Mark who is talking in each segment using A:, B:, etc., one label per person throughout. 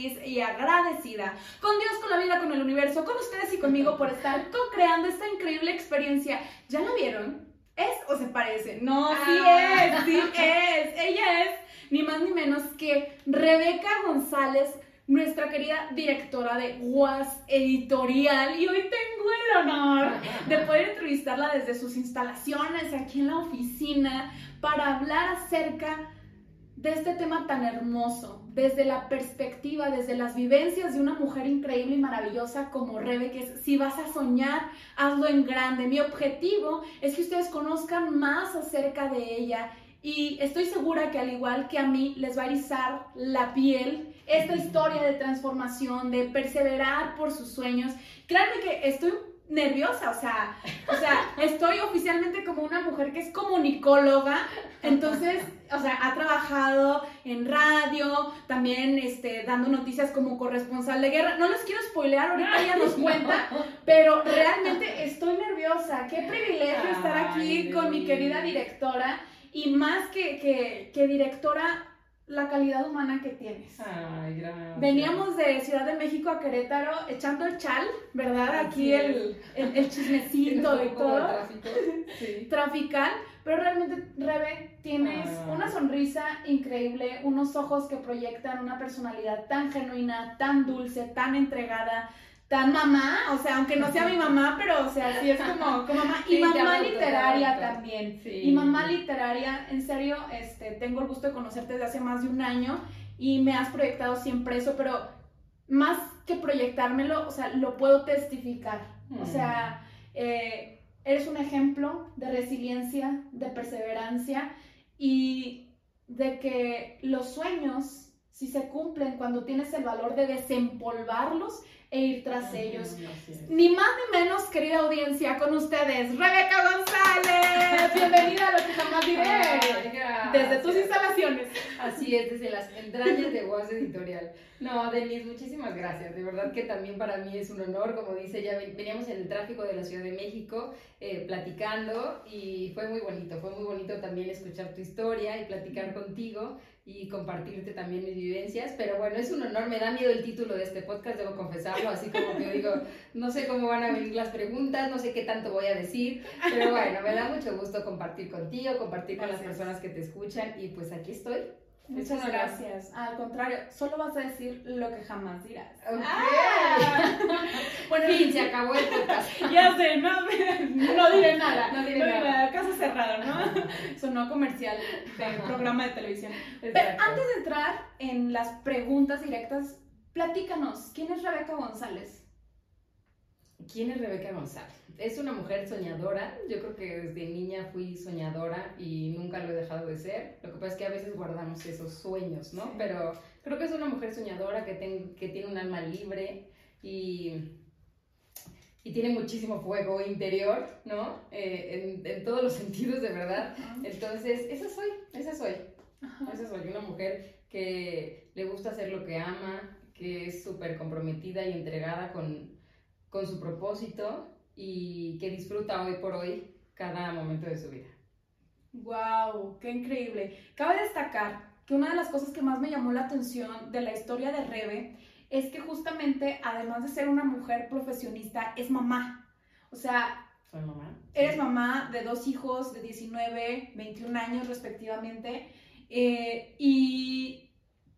A: Feliz y agradecida con Dios, con la vida, con el universo, con ustedes y conmigo por estar co-creando esta increíble experiencia. ¿Ya la vieron? ¿Es o se parece? No, sí
B: Ah.
A: es, sí es. Ella es ni más ni menos que Rebeca González, nuestra querida directora de UAS Editorial. Y hoy tengo el honor de poder entrevistarla desde sus instalaciones aquí en la oficina para hablar acerca de este tema tan hermoso, desde la perspectiva, desde las vivencias de una mujer increíble y maravillosa como Rebe, que es, si vas a soñar, hazlo en grande. Mi objetivo es que ustedes conozcan más acerca de ella y estoy segura que al igual que a mí les va a erizar la piel esta historia de transformación, de perseverar por sus sueños. Créanme que estoy nerviosa, o sea, o sea, estoy oficialmente como una mujer que es comunicóloga, entonces, o sea, ha trabajado en radio, también este, dando noticias como corresponsal de guerra. No les quiero spoilear, ahorita ella nos cuenta, pero realmente estoy nerviosa. Qué privilegio estar aquí con mi querida directora y más que, que, que directora, la calidad humana que tienes.
B: Ay, gracias.
A: Veníamos de Ciudad de México a Querétaro echando el chal, ¿verdad? Aquí el, el, el chismecito y todo,
B: tráfico, Sí.
A: trafical, pero realmente, Rebe, tienes
B: Ah.
A: una sonrisa increíble, unos ojos que proyectan una personalidad tan genuina, tan dulce, tan entregada, tan mamá, o sea, aunque no sea mi mamá, pero, o sea, sí es como, como mamá, y
B: Sí,
A: mamá literaria también.
B: Sí.
A: Y mamá literaria, en serio, este, tengo el gusto de conocerte desde hace más de un año y me has proyectado siempre eso, pero más que proyectármelo, o sea, lo puedo testificar. O sea, eh, eres un ejemplo de resiliencia, de perseverancia y de que los sueños, si se cumplen cuando tienes el valor de desempolvarlos e ir tras ellos. Ni más ni menos, querida audiencia, con ustedes, Rebeca González. Bienvenida a lo que jamás diré. Desde tus instalaciones.
B: Así es, desde las entrañas de Voz Editorial. No, Denise, muchísimas gracias. De verdad que también para mí es un honor. Como dice, ya ven- veníamos en el tráfico de la Ciudad de México eh, platicando y fue muy bonito. Fue muy bonito también escuchar tu historia y platicar contigo y compartirte también mis vivencias. Pero bueno, es un honor. Me da miedo el título de este podcast, debo confesarlo. Así como que digo, no sé cómo van a venir las preguntas, no sé qué tanto voy a decir. Pero bueno, me da mucho gusto compartir contigo, compartir con las personas que te escuchan y pues aquí estoy.
A: Muchas gracias. Al contrario, solo vas a decir lo que jamás dirás. Ah.
B: Bueno, fin, se acabó el podcast.
A: Ya sé, no, no diré nada.
B: No diré nada.
A: Caso cerrado, ¿no? Sonó comercial de programa de televisión. Pero antes de entrar en las preguntas directas, platícanos, ¿quién es Rebeca González?
B: ¿Quién es Rebeca González? Es una mujer soñadora. Yo creo que desde niña fui soñadora y nunca lo he dejado de ser. Lo que pasa es que a veces guardamos esos sueños, ¿no?
A: Sí.
B: Pero creo que es una mujer soñadora que, ten- que tiene un alma libre y, y tiene muchísimo fuego interior, ¿no? Eh, en, en todos los sentidos, de verdad. Entonces, esa soy, esa soy. Esa soy una mujer que le gusta hacer lo que ama, que es súper comprometida y entregada con, con su propósito y que disfruta hoy por hoy cada momento de su vida.
A: ¡Wow! ¡Qué increíble! Cabe destacar que una de las cosas que más me llamó la atención de la historia de Rebe es que justamente, además de ser una mujer profesionista, es mamá. O sea,
B: Soy mamá.
A: Eres mamá de dos hijos de 19, 21 años respectivamente. eh, y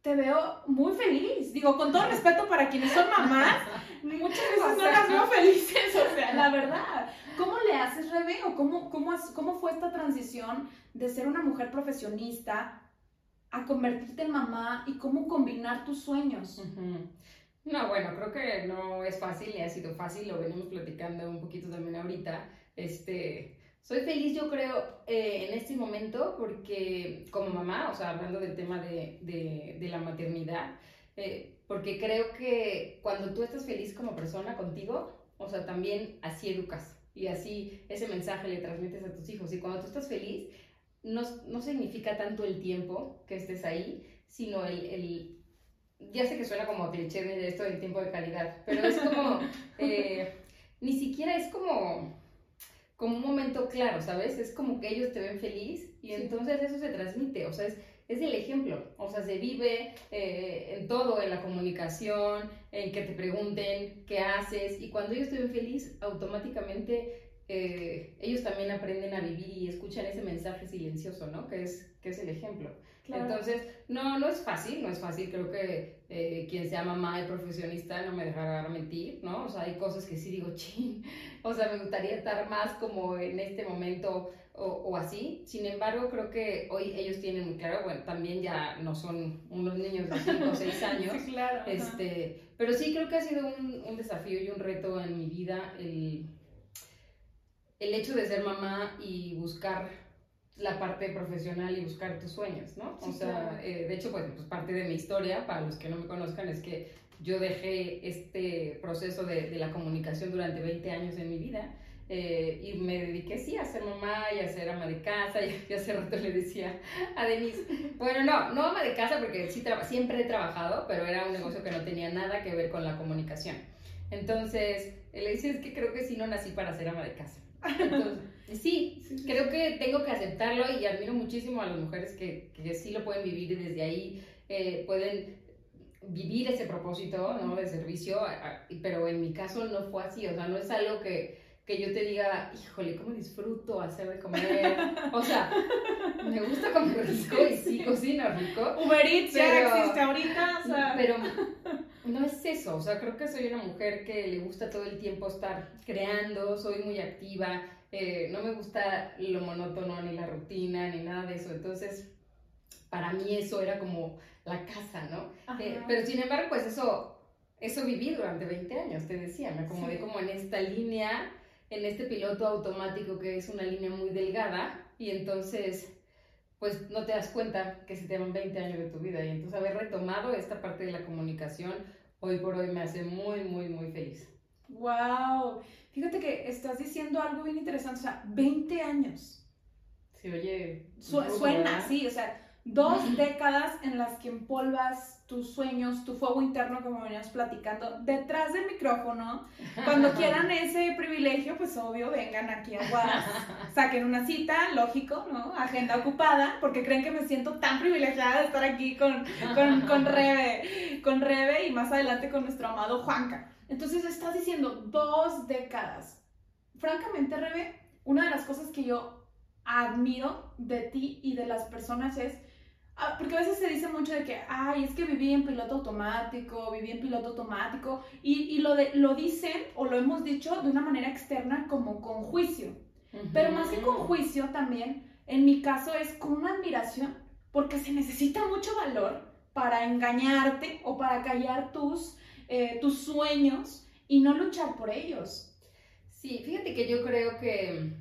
A: te veo muy feliz. Digo, con todo respeto para quienes son mamás, muchas veces no las veo felices, o sea, la verdad. ¿Cómo le haces, Rebe? ¿O cómo, cómo, cómo fue esta transición de ser una mujer profesionista a convertirte en mamá y cómo combinar tus sueños?
B: No, bueno, creo que no es fácil, ni ha sido fácil, lo venimos platicando un poquito también ahorita. Este, soy feliz, yo creo, eh, en este momento, porque como mamá, o sea, hablando del tema de, de, de la maternidad, eh, porque creo que cuando tú estás feliz como persona contigo, o sea, también así educas y así ese mensaje le transmites a tus hijos. Y cuando tú estás feliz, no, no significa tanto el tiempo que estés ahí, sino el, el ya sé que suena como cliché de esto del tiempo de calidad, pero es como, eh, ni siquiera es como, como un momento claro, ¿sabes? Es como que ellos te ven feliz y
A: Sí.
B: entonces eso se transmite, o sea, es, es el ejemplo, o sea, se vive eh, en todo, en la comunicación, en que te pregunten qué haces y cuando ellos te ven feliz, automáticamente eh, ellos también aprenden a vivir y escuchan ese mensaje silencioso, ¿no? Que es, que es el ejemplo.
A: Claro.
B: Entonces, no, no es fácil, no es fácil. Creo que eh, quien sea mamá y profesionista no me dejará mentir, ¿no? O sea, hay cosas que sí digo, ching, o sea, me gustaría estar más como en este momento o, o así. Sin embargo, creo que hoy ellos tienen muy claro, bueno, también ya no son unos niños de 5 o 6 años.
A: Sí, claro. ajá.
B: Este, pero sí creo que ha sido un, un desafío y un reto en mi vida el, el hecho de ser mamá y buscar la parte profesional y buscar tus sueños, ¿no?
A: Sí,
B: o sea,
A: claro.
B: eh, de hecho, pues, pues, parte de mi historia, para los que no me conozcan, es que yo dejé este proceso de, de la comunicación durante 20 años en mi vida eh, y me dediqué, sí, a ser mamá y a ser ama de casa y, y hace rato le decía a Denise, bueno, no, no ama de casa porque sí siempre he trabajado, pero era un negocio que no tenía nada que ver con la comunicación. Entonces, le dice, es que creo que sí no nací para ser ama de casa. Entonces, sí, creo que tengo que aceptarlo y admiro muchísimo a las mujeres que, que sí lo pueden vivir y desde ahí eh, pueden vivir ese propósito ¿no? de servicio, pero en mi caso no fue así, o sea, no es algo que, que yo te diga, híjole, cómo disfruto hacer de comer, o sea, me gusta comer rico y sí cocino rico,
A: Uber Eats ya existe ahorita, o sea,
B: pero no es eso, o sea, creo que soy una mujer que le gusta todo el tiempo estar creando, soy muy activa, eh, no me gusta lo monótono, ni la rutina, ni nada de eso, entonces para mí eso era como la casa, ¿no? Eh, pero sin embargo, pues eso, eso viví durante 20 años, te decía, me acomodé
A: Sí.
B: como en esta línea, en este piloto automático que es una línea muy delgada y entonces pues no te das cuenta que se te van 20 años de tu vida y entonces haber retomado esta parte de la comunicación hoy por hoy me hace muy, muy, muy feliz.
A: Wow. Fíjate que estás diciendo algo bien interesante, o sea, 20 años.
B: Se oye...
A: Su- suena,
B: ¿verdad?
A: sí, o sea, dos décadas en las que empolvas tus sueños, tu fuego interno, como veníamos platicando, detrás del micrófono. Cuando quieran ese privilegio, pues obvio, vengan aquí a Guas, saquen una cita, lógico, ¿no? Agenda ocupada, porque creen que me siento tan privilegiada de estar aquí con, con, con Rebe, con Rebe y más adelante con nuestro amado Juanca. Entonces estás diciendo dos décadas. Francamente, Rebe, una de las cosas que yo admiro de ti y de las personas es, ah, porque a veces se dice mucho de que, ay, es que viví en piloto automático, viví en piloto automático, y, y lo, de, lo dicen o lo hemos dicho de una manera externa como con juicio. Pero más que con juicio también, en mi caso es con una admiración, porque se necesita mucho valor para engañarte o para callar tus, eh, tus sueños y no luchar por ellos.
B: Sí, fíjate que yo creo que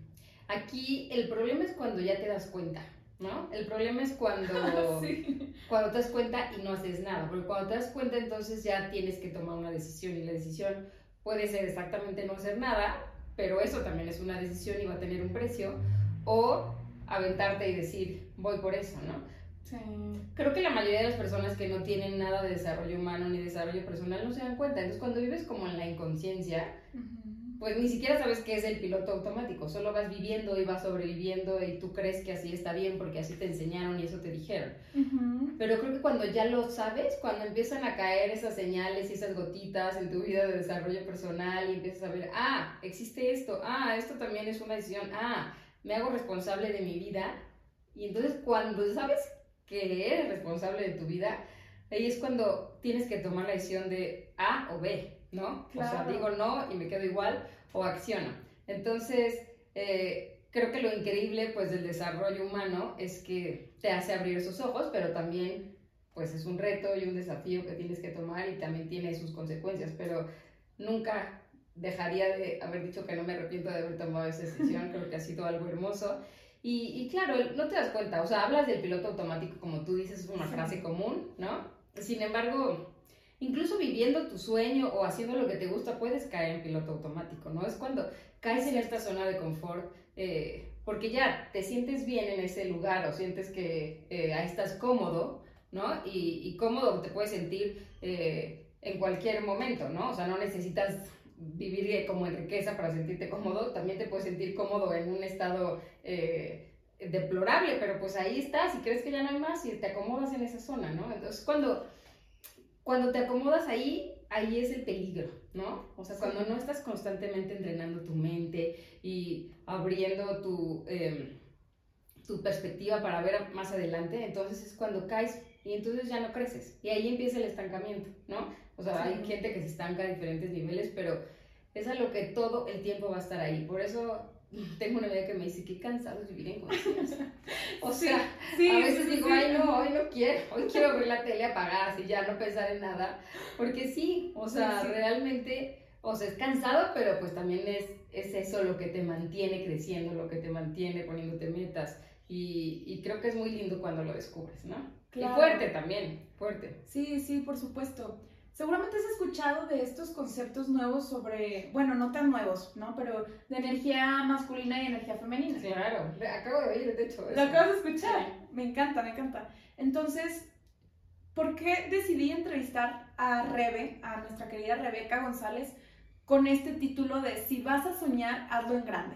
B: aquí el problema es cuando ya te das cuenta, ¿no? El problema es cuando,
A: Sí.
B: cuando te das cuenta y no haces nada, porque cuando te das cuenta entonces ya tienes que tomar una decisión y la decisión puede ser exactamente no hacer nada, pero eso también es una decisión y va a tener un precio, o aventarte y decir, voy por eso, ¿no?
A: Sí.
B: Creo que la mayoría de las personas que no tienen nada de desarrollo humano ni desarrollo personal no se dan cuenta. Entonces, cuando vives como en la inconsciencia, pues ni siquiera sabes qué es el piloto automático, solo vas viviendo y vas sobreviviendo y tú crees que así está bien porque así te enseñaron y eso te dijeron. Pero creo que cuando ya lo sabes, cuando empiezan a caer esas señales y esas gotitas en tu vida de desarrollo personal y empiezas a ver, ah, existe esto, ah, esto también es una decisión, ah, me hago responsable de mi vida. Y entonces cuando sabes que eres responsable de tu vida, ahí es cuando tienes que tomar la decisión de A o B. ¿no? O sea, digo no y me quedo igual o acciono. Entonces, eh, creo que lo increíble pues del desarrollo humano es que te hace abrir esos ojos, pero también pues es un reto y un desafío que tienes que tomar y también tiene sus consecuencias, pero nunca dejaría de haber dicho que no me arrepiento de haber tomado esa decisión, creo que ha sido algo hermoso. Y, y, claro, no te das cuenta, o sea, hablas del piloto automático como tú dices, es una frase común, ¿no? Sin embargo, incluso viviendo tu sueño o haciendo lo que te gusta, puedes caer en piloto automático, ¿no? Es cuando caes en esta zona de confort, eh, porque ya te sientes bien en ese lugar o sientes que eh, ahí estás cómodo, ¿no? Y, cómodo te puedes sentir eh, en cualquier momento, ¿no? O sea, no necesitas vivir como en riqueza para sentirte cómodo, también te puedes sentir cómodo en un estado deplorable, pero pues ahí estás y crees que ya no hay más y te acomodas en esa zona, ¿no? Entonces, cuando cuando te acomodas ahí, ahí es el peligro, ¿no? O sea, cuando no estás constantemente entrenando tu mente y abriendo tu, em, tu perspectiva para ver más adelante, entonces es cuando caes y entonces ya no creces. Y ahí empieza el estancamiento, ¿no? O sea, hay gente que se estanca a diferentes niveles, pero es a lo que todo el tiempo va a estar ahí. Por eso tengo una amiga que me dice, qué cansado es vivir en conciencia. O sea, a veces digo, ay no, hoy no quiero, hoy quiero ver la tele apagada, así ya no pensar en nada, porque sí, o sea, realmente, o sea, es cansado, pero pues también es, es eso lo que te mantiene creciendo, lo que te mantiene poniéndote metas, y, y creo que es muy lindo cuando lo descubres, ¿no? Y fuerte también, fuerte.
A: Sí, sí, por supuesto. Seguramente has escuchado de estos conceptos nuevos sobre, bueno, no tan nuevos, ¿no? Pero de energía masculina y energía femenina.
B: Claro, acabo de oír, de hecho.
A: Lo acabas de escuchar. Me encanta, me encanta. Entonces, ¿por qué decidí entrevistar a Rebe, a nuestra querida Rebeca González, con este título de Si vas a soñar, hazlo en grande?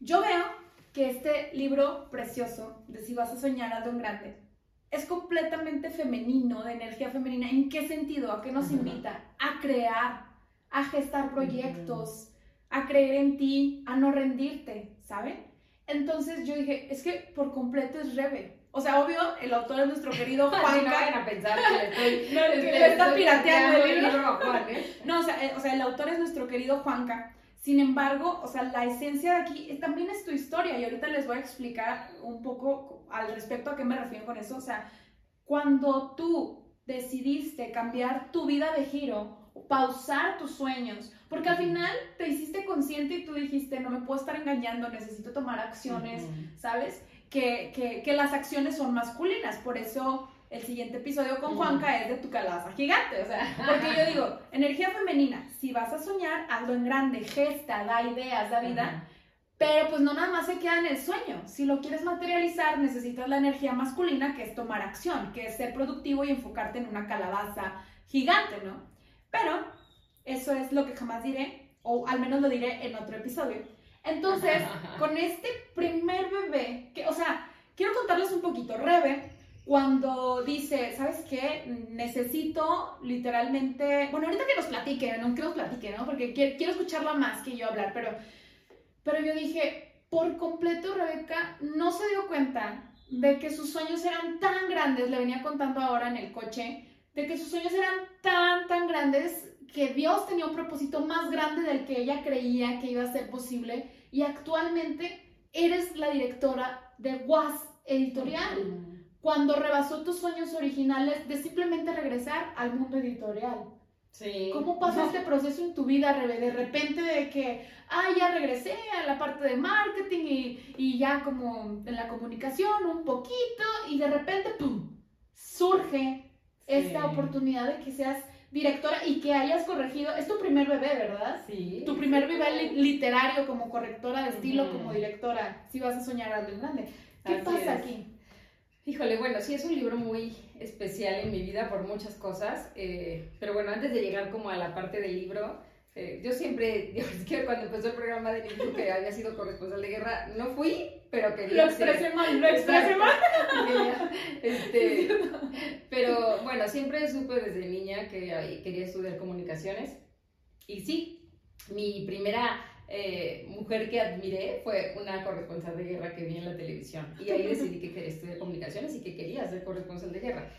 A: Yo veo que este libro precioso de Si vas a soñar, hazlo en grande es completamente femenino, de energía femenina. ¿En qué sentido? ¿A qué nos invita? A crear, a gestar proyectos, a creer en ti, a no rendirte, ¿saben? Entonces yo dije, es que por completo es Rebe. O sea, obvio, el autor es nuestro querido Juan.
B: no vayan a pensar que le estoy...
A: que está pirateando el libro. a Juan, ¿eh? No, o sea, eh, o sea, el autor es nuestro querido Juanca. Sin embargo, o sea, la esencia de aquí también es tu historia y ahorita les voy a explicar un poco al respecto a qué me refiero con eso. O sea, cuando tú decidiste cambiar tu vida de giro, pausar tus sueños, porque al final te hiciste consciente y tú dijiste, no me puedo estar engañando, necesito tomar acciones, ¿sabes? Que, que, que las acciones son masculinas, por eso el siguiente episodio con Juanca es de tu calabaza gigante, o sea, porque yo digo, energía femenina, si vas a soñar, hazlo en grande, gesta, da ideas, da vida, pero pues no nada más se queda en el sueño, si lo quieres materializar, necesitas la energía masculina, que es tomar acción, que es ser productivo y enfocarte en una calabaza gigante, ¿no? Pero eso es lo que jamás diré, o al menos lo diré en otro episodio. Entonces, con este primer bebé, que, o sea, quiero contarles un poquito, Rebe, cuando dice, ¿sabes qué? Necesito literalmente, bueno, ahorita que nos platique, no que nos platique, ¿no? Porque quiero, escucharla más que yo hablar, pero, pero yo dije, por completo Rebeca no se dio cuenta de que sus sueños eran tan grandes, le venía contando ahora en el coche, de que sus sueños eran tan, tan grandes que Dios tenía un propósito más grande del que ella creía que iba a ser posible. Y actualmente eres la directora de WAS Editorial. Cuando rebasó tus sueños originales de simplemente regresar al mundo editorial.
B: Sí.
A: ¿Cómo pasó este proceso en tu vida, Rebe? De repente de que, ah, ya regresé a la parte de marketing y, y ya como en la comunicación un poquito y de repente, ¡pum!, surge esta oportunidad de que seas directora y que hayas corregido, es tu primer bebé, ¿verdad?
B: Sí.
A: Tu primer bebé literario como correctora de estilo, como directora, si vas a soñar algo grande. ¿Qué pasa aquí?
B: Híjole, bueno, sí es un libro muy especial en mi vida por muchas cosas, eh, pero bueno, antes de llegar como a la parte del libro, eh, yo siempre, es que cuando empezó el programa de niño que había sido corresponsal de guerra, no fui, pero quería
A: Lo expresé mal, lo expresé mal.
B: este, pero bueno, siempre supe desde niña que quería estudiar comunicaciones. Y sí, mi primera eh, mujer que admiré fue una corresponsal de guerra que vi en la televisión. Y ahí decidí que quería estudiar comunicaciones y que quería ser corresponsal de guerra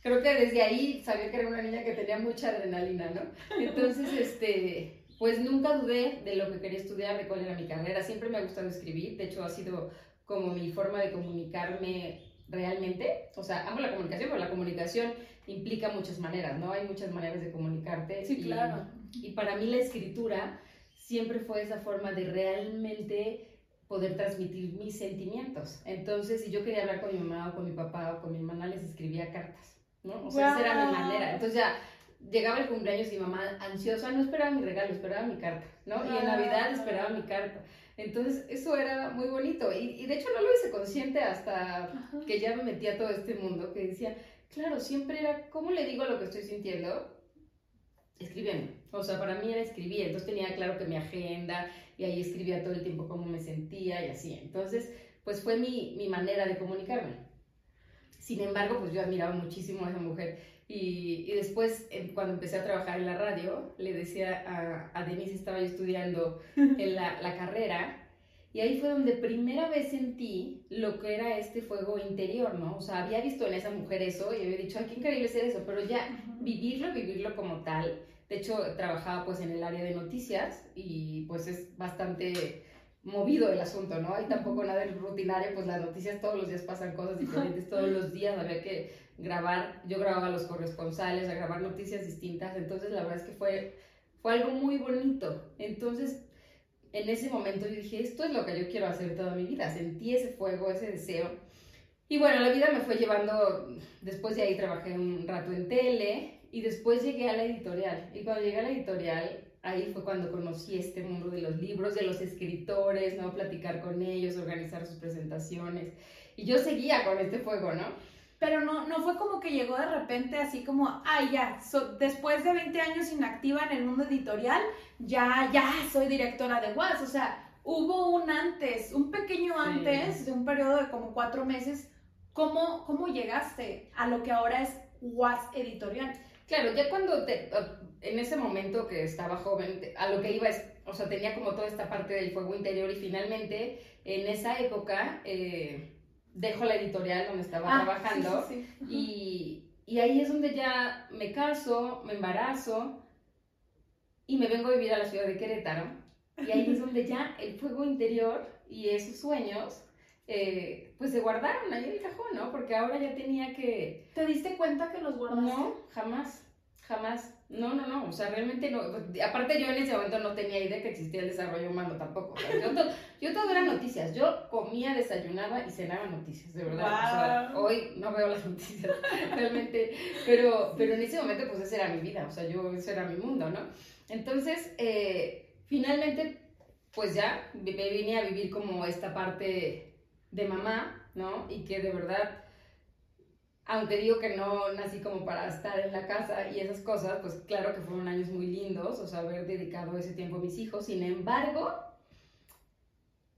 B: creo que desde ahí sabía que era una niña que tenía mucha adrenalina, ¿no? Entonces, este, pues nunca dudé de lo que quería estudiar, de cuál era mi carrera. Siempre me ha gustado escribir, de hecho ha sido como mi forma de comunicarme realmente. O sea, amo la comunicación, pero la comunicación implica muchas maneras, ¿no? Hay muchas maneras de comunicarte.
A: Sí, claro.
B: Y para mí la escritura siempre fue esa forma de realmente poder transmitir mis sentimientos. Entonces, si yo quería hablar con mi mamá o con mi papá o con mi hermana, les escribía cartas. ¿no? O sea, esa era mi manera. Entonces ya llegaba el cumpleaños y mi mamá ansiosa no esperaba mi regalo, esperaba mi carta, ¿no? Y en Navidad esperaba mi carta. Entonces, eso era muy bonito. Y, y de hecho no lo hice consciente hasta que ya me metí a todo este mundo, que decía, claro, siempre era, ¿cómo le digo lo que estoy sintiendo? Escribiendo. O sea, para mí era escribir. Entonces tenía claro que mi agenda y ahí escribía todo el tiempo cómo me sentía y así. Entonces, pues fue mi, mi manera de comunicarme. Sin embargo, pues yo admiraba muchísimo a esa mujer. Y, y después, cuando empecé a trabajar en la radio, le decía a, a Denise, estaba yo estudiando la, la carrera, y ahí fue donde primera vez sentí lo que era este fuego interior, ¿no? O sea, había visto en esa mujer eso y había dicho, ay, qué increíble ser eso, pero ya vivirlo, vivirlo como tal. De hecho, trabajaba pues en el área de noticias y pues es bastante movido el asunto, ¿no? Hay tampoco nada rutinario, pues las noticias todos los días pasan cosas diferentes, todos los días había que grabar, yo grababa a los corresponsales, a grabar noticias distintas, entonces la verdad es que fue, fue algo muy bonito. Entonces, en ese momento yo dije, esto es lo que yo quiero hacer toda mi vida, sentí ese fuego, ese deseo. Y bueno, la vida me fue llevando, después de ahí trabajé un rato en tele y después llegué a la editorial. Y cuando llegué a la editorial, ahí fue cuando conocí este mundo de los libros, de los escritores, ¿no? Platicar con ellos, organizar sus presentaciones. Y yo seguía con este fuego, ¿no?
A: Pero no, no fue como que llegó de repente así como, ay, ya, después de 20 años inactiva en el mundo editorial, ya, ya soy directora de WAS. O sea, hubo un antes, un pequeño antes, de un periodo de como cuatro meses. ¿Cómo, ¿Cómo llegaste a lo que ahora es WAS Editorial?
B: Claro, ya cuando te, en ese momento que estaba joven, a lo que iba es, o sea, tenía como toda esta parte del fuego interior y finalmente en esa época eh, dejo la editorial donde estaba ah, trabajando Y, y ahí es donde ya me caso, me embarazo y me vengo a vivir a la ciudad de Querétaro. Y ahí es donde ya el fuego interior y esos sueños eh, pues se guardaron ahí en el cajón, ¿no? Porque ahora ya tenía que...
A: ¿Te diste cuenta que los guardaste?
B: No, jamás, jamás. No, no, no, o sea, realmente no. Aparte yo en ese momento no tenía idea que existía el desarrollo humano tampoco. yo, todo, yo todo era noticias. Yo comía, desayunaba y cenaba noticias, de verdad. O sea, hoy no veo las noticias, realmente. Pero, pero en ese momento pues esa era mi vida, o sea, yo, ese era mi mundo, ¿no? Entonces, eh, finalmente, pues ya me vine a vivir como esta parte de mamá, ¿no? Y que de verdad aunque digo que no nací como para estar en la casa y esas cosas, pues claro que fueron años muy lindos, o sea, haber dedicado ese tiempo a mis hijos. Sin embargo,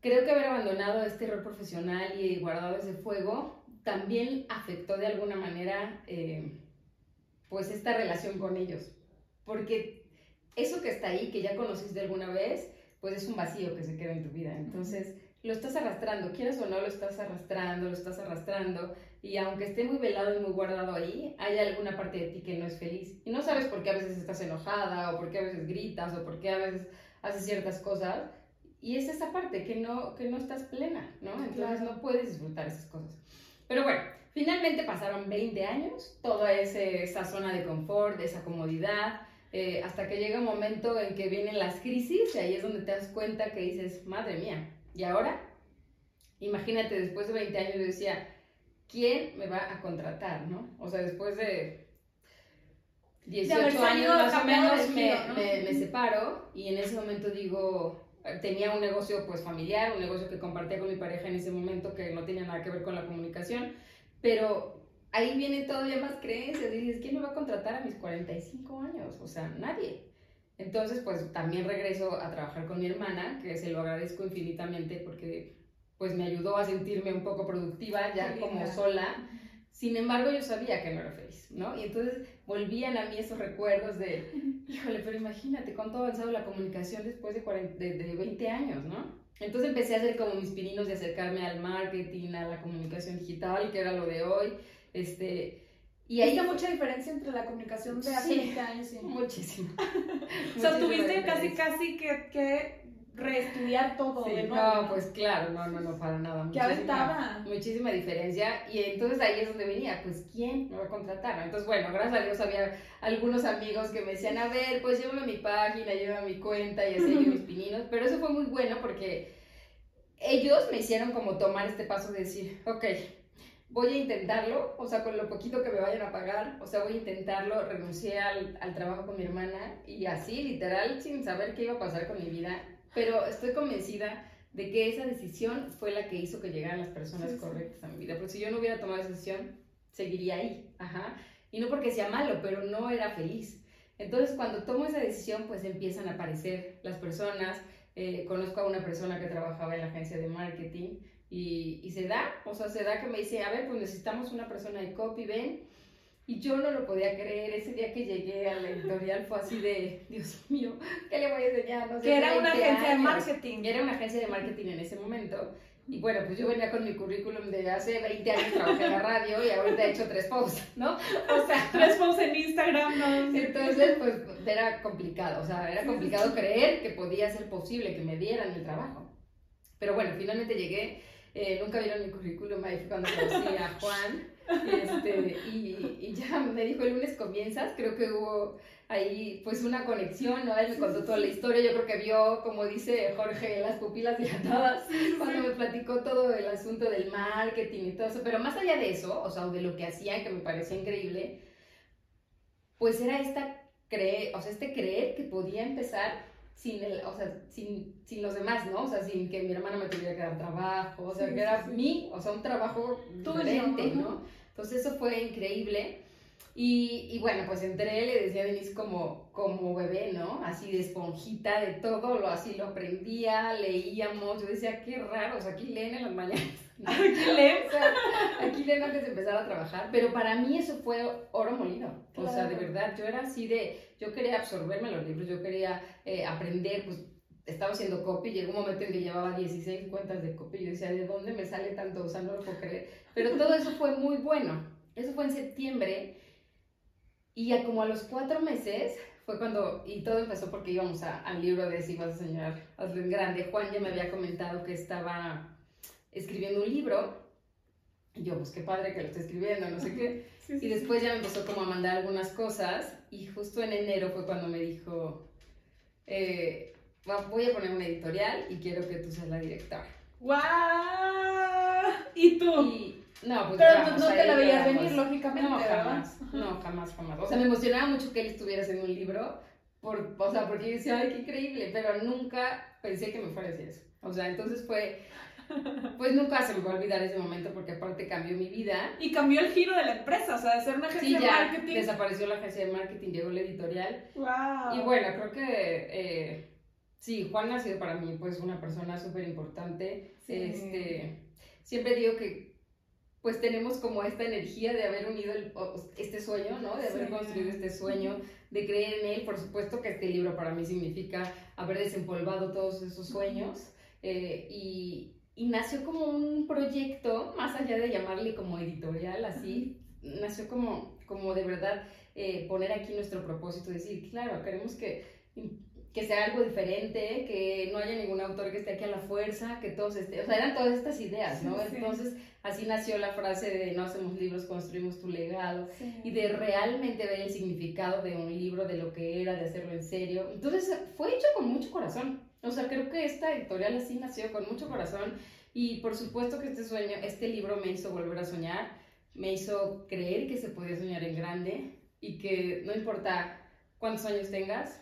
B: creo que haber abandonado este rol profesional y guardado ese fuego también afectó de alguna manera, eh, pues, esta relación con ellos. Porque eso que está ahí, que ya conociste alguna vez, pues es un vacío que se queda en tu vida. Entonces, lo estás arrastrando, quieres o no, lo estás arrastrando, lo estás arrastrando y aunque esté muy velado y muy guardado ahí, hay alguna parte de ti que no es feliz. Y no sabes por qué a veces estás enojada, o por qué a veces gritas, o por qué a veces haces ciertas cosas. Y es esa parte que no, que no estás plena, ¿no? Entonces no puedes disfrutar esas cosas. Pero bueno, finalmente pasaron 20 años, toda ese, esa zona de confort, de esa comodidad, eh, hasta que llega un momento en que vienen las crisis y ahí es donde te das cuenta que dices, madre mía, ¿y ahora? Imagínate, después de 20 años yo decía, ¿quién me va a contratar, no? O sea, después de 18 años más o menos me, me, separo y en ese momento digo, tenía un negocio pues familiar, un negocio que compartía con mi pareja en ese momento que no tenía nada que ver con la comunicación, pero ahí viene todavía más creencias, dices, ¿quién me va a contratar a mis 45 años? O sea, nadie. Entonces, pues también regreso a trabajar con mi hermana, que se lo agradezco infinitamente porque pues me ayudó a sentirme un poco productiva ya como sola. Sin embargo, yo sabía que no era feliz, ¿no? Y entonces volvían a mí esos recuerdos de, híjole, pero imagínate cuánto ha avanzado la comunicación después de, 40, de, de 20 años, ¿no? Entonces empecé a hacer como mis pininos de acercarme al marketing, a la comunicación digital, que era lo de hoy. Este,
A: y hay mucha diferencia entre la comunicación de hace 20 años y...
B: Muchísimo.
A: o sea, tuviste casi, casi que, que reestudiar todo
B: sí,
A: de
B: nuevo. No, pues claro, no, no, no, para nada.
A: Muchísima, estaba.
B: Muchísima diferencia. Y entonces ahí es donde venía, pues, ¿quién me va a contratar? Entonces, bueno, gracias a Dios había algunos amigos que me decían, a ver, pues llévame a mi página, llévame a mi cuenta y así mis pininos. Pero eso fue muy bueno porque ellos me hicieron como tomar este paso de decir, ok, voy a intentarlo, o sea, con lo poquito que me vayan a pagar, o sea, voy a intentarlo, renuncié al, al trabajo con mi hermana y así, literal, sin saber qué iba a pasar con mi vida, pero estoy convencida de que esa decisión fue la que hizo que llegaran las personas correctas a mi vida. Porque si yo no hubiera tomado esa decisión, seguiría ahí. Ajá. Y no porque sea malo, pero no era feliz. Entonces, cuando tomo esa decisión, pues empiezan a aparecer las personas. Eh, conozco a una persona que trabajaba en la agencia de marketing y, y se da, o sea, se da que me dice, a ver, pues necesitamos una persona de copy, ven y yo no lo podía creer, ese día que llegué a la editorial fue así de, Dios mío, ¿qué le voy a enseñar?
A: No sé, que era una agencia de marketing.
B: Era una agencia de marketing en ese momento. Y bueno, pues yo venía con mi currículum de hace 20 años trabajé en la radio y ahorita he hecho tres posts, ¿no?
A: O sea, tres posts en Instagram, ¿no?
B: Entonces, pues era complicado, o sea, era complicado creer que podía ser posible que me dieran el trabajo. Pero bueno, finalmente llegué, eh, nunca vieron mi currículum, ahí fue cuando conocí a Juan. Este, y, y, ya me dijo, el lunes comienzas, creo que hubo ahí pues una conexión, ¿no? Él me contó toda la historia, yo creo que vio, como dice Jorge, las pupilas dilatadas cuando me platicó todo el asunto del marketing y todo eso, pero más allá de eso, o sea, de lo que hacía, que me parecía increíble, pues era esta creer, o sea, este creer que podía empezar sin, el, o sea, sin, sin, los demás, ¿no? O sea, sin que mi hermana me tuviera que dar trabajo, o sea, que era mí, o sea, un trabajo diferente, ¿no? Entonces eso fue increíble. Y, y, bueno, pues entré, le decía a Denise como, como bebé, ¿no? Así de esponjita de todo, lo, así lo aprendía, leíamos, yo decía, qué raro, o sea, aquí leen en las mañanas.
A: Aquí leen.
B: O sea, aquí leen antes de empezar a trabajar, pero para mí eso fue oro molido. O sea, de verdad, yo era así de, yo quería absorberme los libros, yo quería eh, aprender, pues estaba haciendo copy, llegó un momento en que llevaba 16 cuentas de copy, yo decía, ¿de dónde me sale tanto? O sea, no lo puedo creer. Pero todo eso fue muy bueno. Eso fue en septiembre. Y ya como a los cuatro meses fue cuando, y todo empezó porque íbamos a, al libro de Si vas a soñar, hazlo en grande. Juan ya me había comentado que estaba escribiendo un libro. Y yo, pues qué padre que lo esté escribiendo, no sé qué. y después ya me empezó como a mandar algunas cosas. Y justo en enero fue cuando me dijo, eh, voy a poner una editorial y quiero que tú seas la directora.
A: ¡Guau! ¿Y tú?
B: Y, no, pues
A: Pero no te la veías venir, lógicamente.
B: No, jamás. No, jamás, jamás. O sea, me emocionaba mucho que él estuviera haciendo un libro, por, o sea, porque yo decía, ay, qué increíble, pero nunca pensé que me fuera a decir eso. O sea, entonces fue, pues nunca se me va a olvidar ese momento porque aparte cambió mi vida.
A: Y cambió el giro de la empresa, o sea, de ser una agencia
B: sí,
A: de
B: ya
A: marketing.
B: desapareció la agencia de marketing, llegó la editorial.
A: ¡Wow!
B: Y bueno, creo que... Eh, Sí, Juan ha sido para mí pues una persona súper importante.
A: Sí.
B: Este, siempre digo que pues tenemos como esta energía de haber unido el, este sueño, ¿no? De haber
A: Sí.
B: construido este sueño, de creer en él. Por supuesto que este libro para mí significa haber desempolvado todos esos sueños. eh, y, y nació como un proyecto, más allá de llamarle como editorial, así, nació como, como de verdad eh, poner aquí nuestro propósito, decir, claro, queremos que que sea algo diferente, que no haya ningún autor que esté aquí a la fuerza, que todos estén, o sea, eran todas estas ideas, ¿no?
A: Sí, sí.
B: Entonces, así nació la frase de no hacemos libros, construimos tu legado,
A: Sí.
B: y de realmente ver el significado de un libro, de lo que era, de hacerlo en serio. Entonces, fue hecho con mucho corazón. O sea, creo que esta editorial así nació con mucho corazón, y por supuesto que este sueño, este libro me hizo volver a soñar, me hizo creer que se podía soñar en grande, y que no importa cuántos años tengas,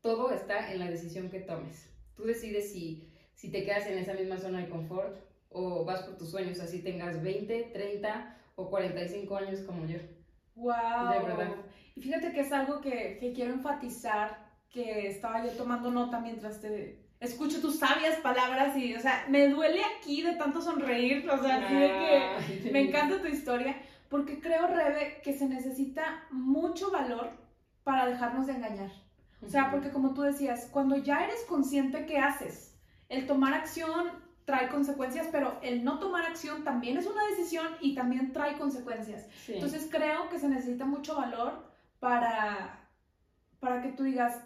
B: todo está en la decisión que tomes. Tú decides si, si te quedas en esa misma zona de confort o vas por tus sueños, así tengas 20, 30 o 45 años como yo.
A: ¡Wow!
B: De verdad.
A: Y fíjate que es algo que, que quiero enfatizar, que estaba yo tomando nota mientras te escucho tus sabias palabras y, o sea, me duele aquí de tanto sonreír, o sea, así de que me encanta tu historia, porque creo, Rebe, que se necesita mucho valor para dejarnos de engañar. O sea, porque como tú decías, cuando ya eres consciente qué haces, el tomar acción trae consecuencias, pero el no tomar acción también es una decisión y también trae consecuencias. Entonces creo que se necesita mucho valor para, para que tú digas,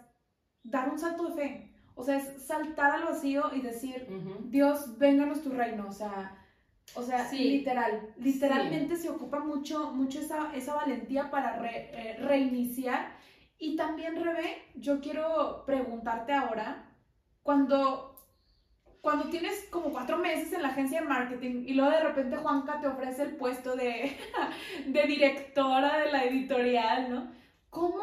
A: dar un salto de fe. O sea, es saltar al vacío y decir, Dios, vénganos tu reino. O sea, o sea, literal, literalmente se ocupa mucho, mucho esa, esa valentía para eh, reiniciar. Y también, Rebe, yo quiero preguntarte ahora, cuando, cuando tienes como cuatro meses en la agencia de marketing y luego de repente Juanca te ofrece el puesto de, de directora de la editorial, ¿no? ¿Cómo,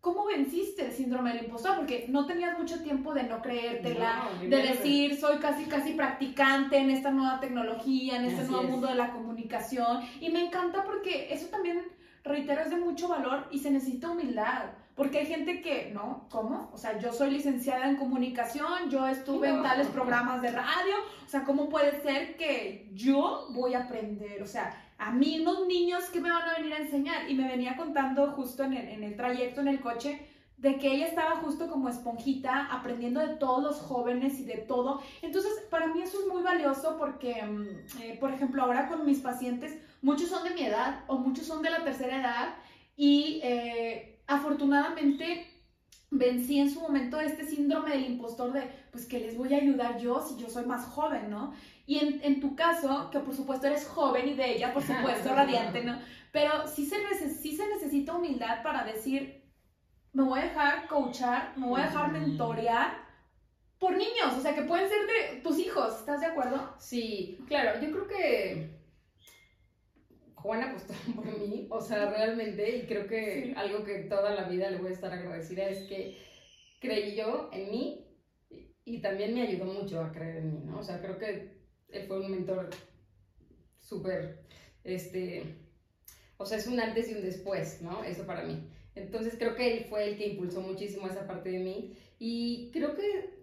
A: ¿Cómo venciste el síndrome del impostor? Porque no tenías mucho tiempo de no creértela, de decir, soy casi, casi practicante en esta nueva tecnología, en este nuevo mundo de la comunicación. Y me encanta porque eso también, reitero, es de mucho valor y se necesita humildad. Porque hay gente que, ¿no? ¿Cómo? O sea, yo soy licenciada en comunicación, yo estuve en tales programas de radio. O sea, ¿cómo puede ser que yo voy a aprender? O sea, a mí unos niños que me van a venir a enseñar. Y me venía contando justo en el, trayecto, en el coche, de que ella estaba justo como esponjita aprendiendo de todos los jóvenes y de todo. Entonces, para mí eso es muy valioso porque, mm, eh, por ejemplo, ahora con mis pacientes, muchos son de mi edad o muchos son de la tercera edad y eh, afortunadamente vencí en su momento este síndrome del impostor de, pues, que les voy a ayudar yo si yo soy más joven, ¿no? Y en, tu caso, que por supuesto eres joven y de ella, por supuesto, radiante, ¿no? Pero sí se, sí se necesita humildad para decir, me voy a dejar coachar, me voy a dejar mentorear por niños, o sea, que pueden ser de tus hijos, ¿estás de acuerdo?
B: Sí, claro, yo creo que Juana apostó por mí, o sea, realmente, y creo que algo que toda la vida le voy a estar agradecida es que creí yo en mí y también me ayudó mucho a creer en mí, ¿no? O sea, creo que él fue un mentor súper, este, o sea, es un antes y un después, ¿no? Eso para mí. Entonces creo que él fue el que impulsó muchísimo esa parte de mí y creo que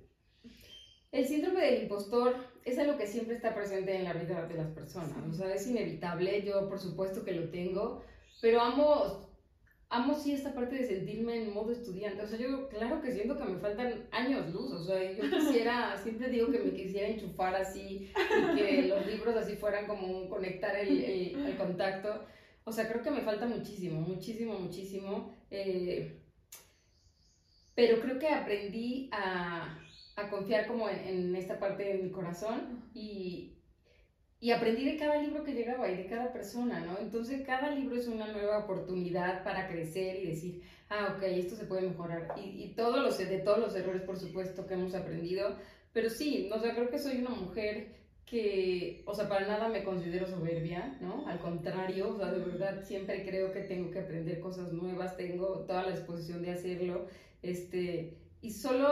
B: el síndrome del impostor es algo que siempre está presente en la vida de las personas, o sea, es inevitable, yo por supuesto que lo tengo, pero amo amo sí esta parte de sentirme en modo estudiante. O sea, yo claro que siento que me faltan años luz. O sea, yo quisiera, siempre digo que me quisiera enchufar así y que los libros así fueran como conectar el, el, contacto. O sea, creo que me falta muchísimo, muchísimo, muchísimo. Eh, pero creo que aprendí a, a confiar como en, en, esta parte de mi corazón y, y aprendí de cada libro que llegaba y de cada persona, ¿no? Entonces cada libro es una nueva oportunidad para crecer y decir, ah, ok, esto se puede mejorar. Y, y todos los, de todos los errores, por supuesto, que hemos aprendido. Pero sí, o sea, creo que soy una mujer que, o sea, para nada me considero soberbia, ¿no? Al contrario, o sea, de verdad siempre creo que tengo que aprender cosas nuevas, tengo toda la disposición de hacerlo, este, y solo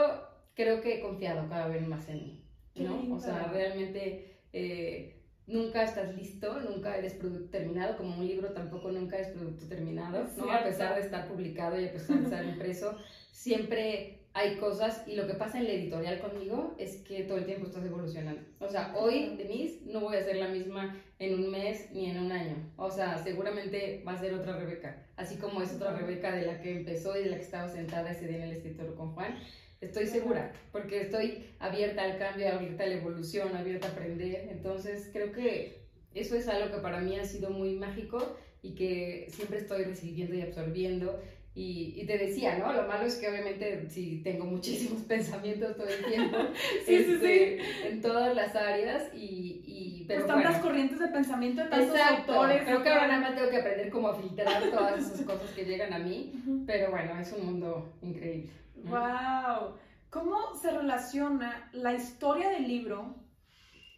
B: creo que he confiado cada vez más en mí, ¿no? O sea, realmente... Eh, nunca estás listo, nunca eres producto terminado, como un libro tampoco nunca es producto terminado, ¿no? A pesar de estar publicado y a pesar de estar impreso, siempre hay cosas y lo que pasa en la editorial conmigo es que todo el tiempo estás evolucionando. O sea, hoy, Denise, no voy a ser la misma en un mes ni en un año. O sea, seguramente va a ser otra Rebeca, así como es otra Rebeca de la que empezó y de la que estaba sentada ese día en el escritorio con Juan. Estoy segura, porque estoy abierta al cambio, abierta a la evolución, abierta a aprender. Entonces, creo que eso es algo que para mí ha sido muy mágico y que siempre estoy recibiendo y absorbiendo. Y, y, te decía, ¿no? Lo malo es que obviamente sí tengo muchísimos pensamientos todo el tiempo sí, sí, este, sí. en todas las áreas y... y
A: pero pues tantas corrientes de pensamiento de tantos autores.
B: Creo que ahora nada más tengo que aprender cómo filtrar todas esas cosas que llegan a mí, pero bueno, es un mundo increíble.
A: ¡Wow! ¿Cómo se relaciona la historia del libro?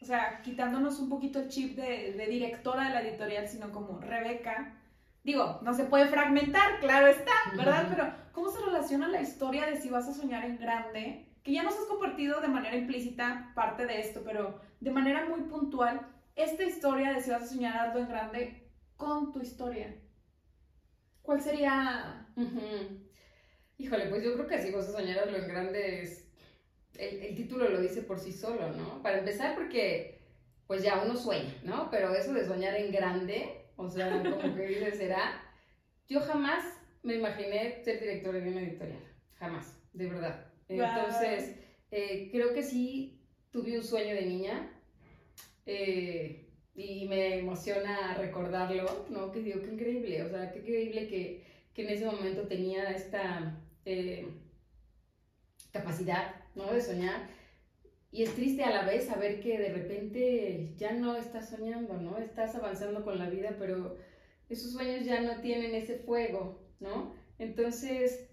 A: O sea, quitándonos un poquito el chip de, de directora de la editorial, sino como Rebeca. Digo, no se puede fragmentar, claro está, ¿verdad? Pero ¿cómo se relaciona la historia de si vas a soñar en grande? Que ya nos has compartido de manera implícita parte de esto, pero de manera muy puntual, esta historia de si vas a soñar algo en grande con tu historia. ¿Cuál sería?
B: Híjole, pues yo creo que si vos soñaras lo en grande es... El, el título lo dice por sí solo, ¿no? Para empezar porque pues ya uno sueña, ¿no? Pero eso de soñar en grande, o sea, como que dices, será... Yo jamás me imaginé ser directora de una editorial, jamás, de verdad. Entonces, eh, creo que sí tuve un sueño de niña eh, y me emociona recordarlo, ¿no? Que digo, qué increíble, o sea, qué increíble que, que en ese momento tenía esta eh, capacidad, ¿no? De soñar. Y es triste a la vez saber que de repente ya no estás soñando, ¿no? Estás avanzando con la vida, pero esos sueños ya no tienen ese fuego, ¿no? Entonces,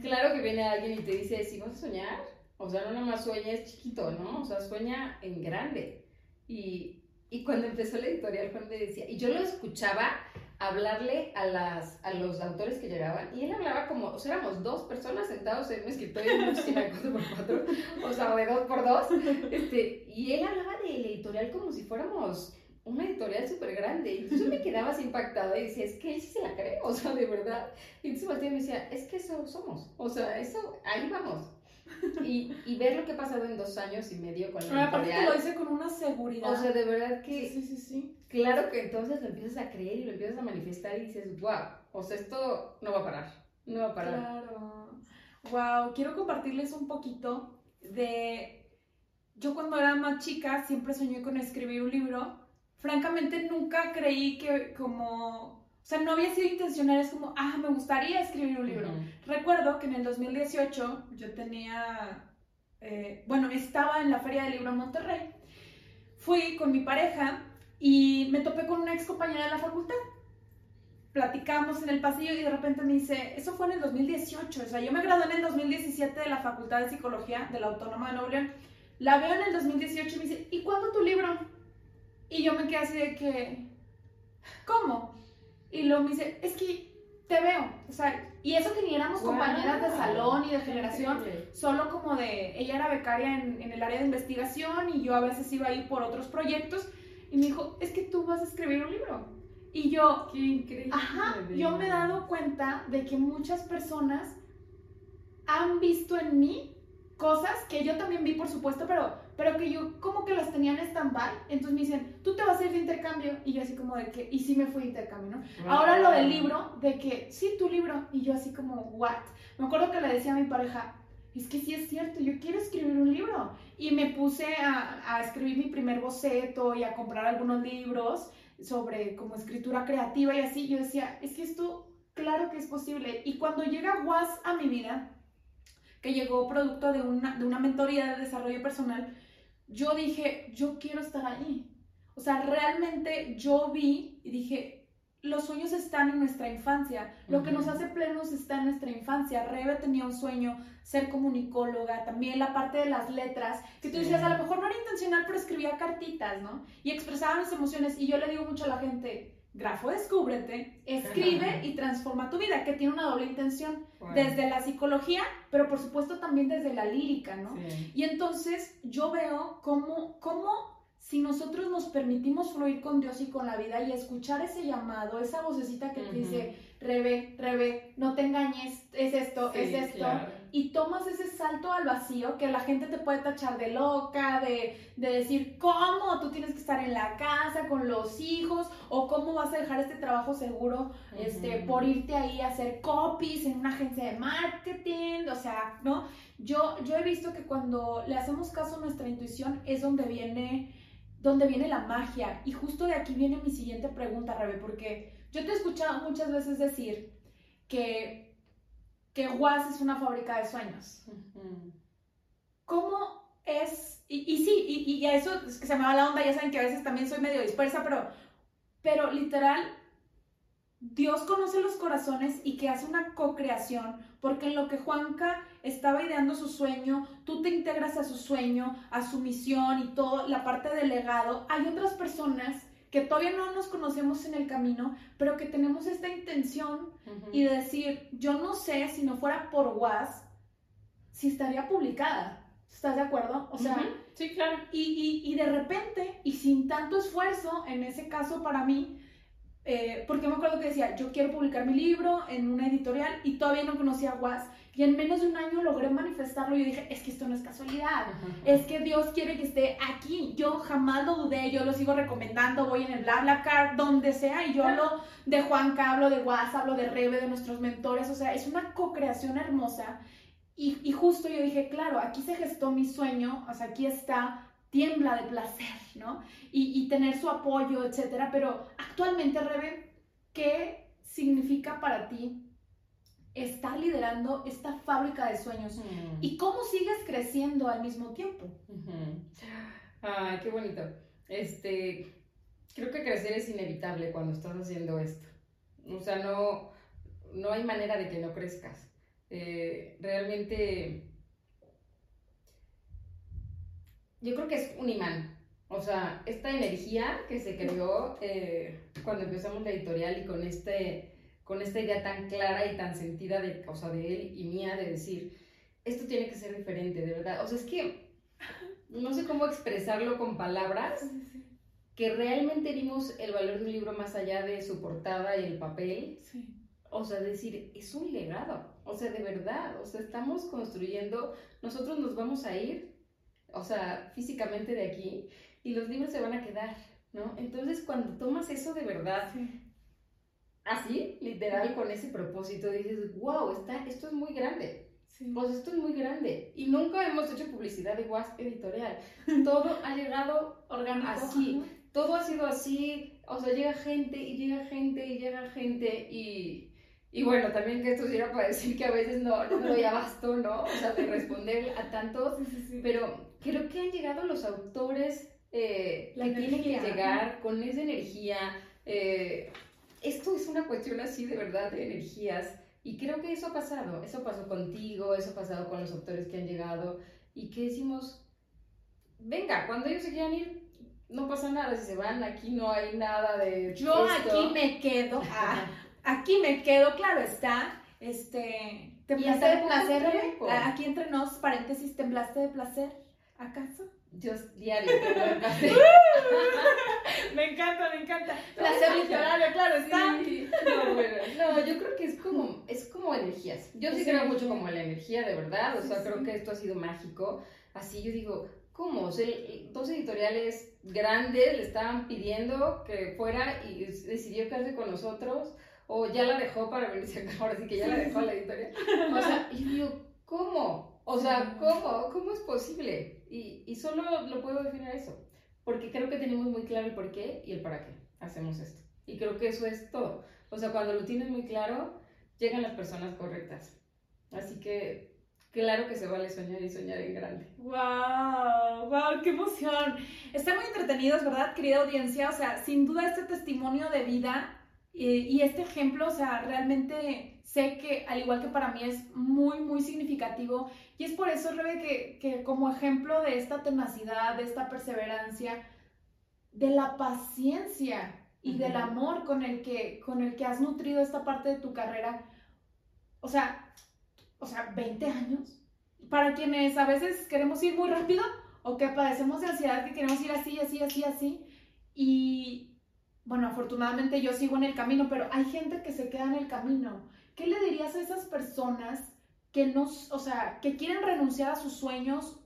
B: claro que viene alguien y te dice, si vas a soñar, o sea, no nomás sueñes chiquito, ¿no? O sea, sueña en grande. Y, y cuando empezó la editorial, Juan me decía, y yo lo escuchaba hablarle a, las, a los autores que llegaban, y él hablaba como, o sea, éramos dos personas sentados en un escritorio en una oficina de 4x4, o sea, de 2x2, este, y él hablaba de la editorial como si fuéramos una editorial súper grande. Y entonces yo me quedaba así impactada y decía, es que él sí se la cree, o sea, de verdad. Y entonces y me decía, es que eso somos, o sea, eso, ahí vamos. Y, y ver lo que ha pasado en dos años y medio con la
A: Aparte te lo dice con una seguridad.
B: O sea, de verdad que...
A: Sí, sí, sí.
B: Claro que entonces lo empiezas a creer y lo empiezas a manifestar y dices, wow, o sea, esto no va a parar, no va a parar.
A: Claro. Wow, quiero compartirles un poquito de... Yo cuando era más chica siempre soñé con escribir un libro. Francamente nunca creí que como... O sea, no había sido intencional, es como, ah, me gustaría escribir un libro. Recuerdo que en el 2018 yo tenía, eh, bueno, estaba en la Feria del Libro en Monterrey. Fui con mi pareja y me topé con una ex compañera de la facultad. Platicamos en el pasillo y de repente me dice, eso fue en el 2018, o sea, yo me gradué en el 2017 de la Facultad de Psicología de la Autónoma de Nuevo León. La veo en el 2018 y me dice, ¿y cuándo tu libro? Y yo me quedé así de que, ¿cómo? Y luego me dice, es que te veo, o sea, y eso que ni éramos
B: Wow.
A: compañeras de salón y de generación, solo como de, ella era becaria en, en el área de investigación y yo a veces iba a ir por otros proyectos y me dijo, es que tú vas a escribir un libro. Y yo,
B: Qué increíble.
A: ajá, yo me he dado cuenta de que muchas personas han visto en mí cosas que yo también vi, por supuesto, pero, pero que yo como que las tenía en stand-by. Entonces me dicen, tú te vas a ir de intercambio. Y yo así como de que, y sí me fui de intercambio, ¿no?
B: Wow.
A: Ahora lo del libro, de que, sí, tu libro. Y yo así como, what? Me acuerdo que le decía a mi pareja, es que sí es cierto, yo quiero escribir un libro. Y me puse a, a escribir mi primer boceto y a comprar algunos libros sobre como escritura creativa y así. Yo decía, es que esto, claro que es posible. Y cuando llega Was a mi vida, que llegó producto de una, de una mentoría de desarrollo personal, yo dije, yo quiero estar ahí. O sea, realmente yo vi y dije, los sueños están en nuestra infancia. Lo que nos hace plenos está en nuestra infancia. Rebe tenía un sueño, ser comunicóloga, también la parte de las letras, que tú
B: Sí.
A: decías, a lo mejor no era intencional, pero escribía cartitas, ¿no? Y expresaba mis emociones. Y yo le digo mucho a la gente, grafo, descúbrete, escribe y transforma tu vida, que tiene una doble intención, desde la psicología, pero por supuesto también desde la lírica, ¿no?
B: Sí.
A: Y entonces yo veo cómo, cómo si nosotros nos permitimos fluir con Dios y con la vida y escuchar ese llamado, esa vocecita que te dice, Rebe, Rebe, no te engañes, es esto,
B: Sí,
A: es esto,
B: claro.
A: y tomas ese salto al vacío que la gente te puede tachar de loca, de, de decir, ¿cómo? Tú tienes que estar en la casa con los hijos, o cómo vas a dejar este trabajo seguro este, por irte ahí a hacer copies en una agencia de marketing, o sea, ¿no? Yo, yo he visto que cuando le hacemos caso a nuestra intuición es donde viene, donde viene la magia. Y justo de aquí viene mi siguiente pregunta, Rebe, porque yo te he escuchado muchas veces decir que, que WAS es una fábrica de sueños. ¿Cómo es? Y, y sí, y, y a eso es que se me va la onda, ya saben que a veces también soy medio dispersa, pero, pero literal, Dios conoce los corazones y que hace una co-creación, porque en lo que Juanca estaba ideando su sueño, tú te integras a su sueño, a su misión y toda la parte del legado. Hay otras personas que todavía no nos conocemos en el camino, pero que tenemos esta intención
B: Ujú.
A: y de decir, yo no sé si no fuera por WAS, si estaría publicada. ¿Estás de acuerdo? O sea,
B: Ujú. sí, claro.
A: y, y, y de repente, y sin tanto esfuerzo, en ese caso para mí, eh, porque me acuerdo que decía, yo quiero publicar mi libro en una editorial y todavía no conocía a WAS. Y en menos de un año logré manifestarlo y dije, es que esto no es casualidad, es que Dios quiere que esté aquí. Yo jamás lo dudé, yo lo sigo recomendando, voy en el BlaBlaCar, donde sea, y yo hablo de Juanca, hablo de WhatsApp, hablo de Rebe, de nuestros mentores, o sea, es una co-creación hermosa. Y, y justo yo dije, claro, aquí se gestó mi sueño, o sea, aquí está tiembla de placer, ¿no? Y, y, tener su apoyo, etcétera. Pero actualmente, Rebe, ¿qué significa para ti estar liderando esta fábrica de sueños? ¿Y cómo sigues creciendo al mismo tiempo?
B: Ay, qué bonito. Este, creo que crecer es inevitable cuando estás haciendo esto. O sea, no, no hay manera de que no crezcas. Eh, realmente yo creo que es un imán. O sea, esta energía que se creó eh, cuando empezamos la editorial y con, este, con esta idea tan clara y tan sentida de, o sea, de él y mía de decir, esto tiene que ser diferente, de verdad. O sea, es que no sé cómo expresarlo con palabras, que realmente vimos el valor de un libro más allá de su portada y el papel. O sea, decir, es un legado. O sea, de verdad, o sea, estamos construyendo, nosotros nos vamos a ir o sea, físicamente de aquí, y los libros se van a quedar, ¿no? Entonces, cuando tomas eso de verdad, así, literal, con ese propósito, dices, wow, está, esto es muy grande. Pues esto es muy grande. Y nunca hemos hecho publicidad de WASP editorial. Todo ha llegado orgánico. Así. Todo ha sido así. O sea, llega gente y llega gente y llega gente y y bueno, también que esto sirva para decir que a veces no, no me doy abasto, ¿no? O sea, de responder a tantos, pero creo que han llegado los autores eh, que tienen que llegar con esa energía. Eh, esto es una cuestión así de verdad de energías y creo que eso ha pasado, eso pasó contigo, eso ha pasado con los autores que han llegado y que decimos, venga, cuando ellos se quieran ir, no pasa nada, si se van, aquí no hay nada de...
A: Yo aquí me quedo. Ah aquí me quedo, claro está. Este, ¿temblaste de placer? Aquí entre nos, paréntesis, ¿temblaste de placer? ¿Acaso?
B: Yo diario.
A: me encanta, me encanta. Placer literario, claro está.
B: No, bueno, no, yo creo que es como, es como energías. Yo sí creo mucho como la energía, de verdad. O sea, creo que esto ha sido mágico. Así yo digo, ¿cómo? O sea, dos editoriales grandes le estaban pidiendo que fuera y decidió quedarse con nosotros o ya la dejó para venirse acá, ahora sí que ya la dejó a la editorial. O sea, y yo digo, ¿cómo? O sea, ¿cómo? ¿Cómo es posible? Y, y solo lo puedo definir eso, porque creo que tenemos muy claro el por qué y el para qué hacemos esto. Y creo que eso es todo. O sea, cuando lo tienes muy claro, llegan las personas correctas. Así que claro que se vale soñar y soñar en grande.
A: ¡Wow! ¡Wow! ¡Qué emoción! Están muy entretenidos, ¿verdad, querida audiencia? O sea, sin duda este testimonio de vida y este ejemplo, o sea, realmente sé que al igual que para mí es muy, muy significativo y es por eso, Rebe, que, que como ejemplo de esta tenacidad, de esta perseverancia, de la paciencia y del amor con el, que, con el que has nutrido esta parte de tu carrera, o sea, o sea, 20 años. Para quienes a veces queremos ir muy rápido o que padecemos de ansiedad, que queremos ir así, así, así, así. Y, bueno, afortunadamente yo sigo en el camino, pero hay gente que se queda en el camino. ¿Qué le dirías a esas personas que no, o sea, que quieren renunciar a sus sueños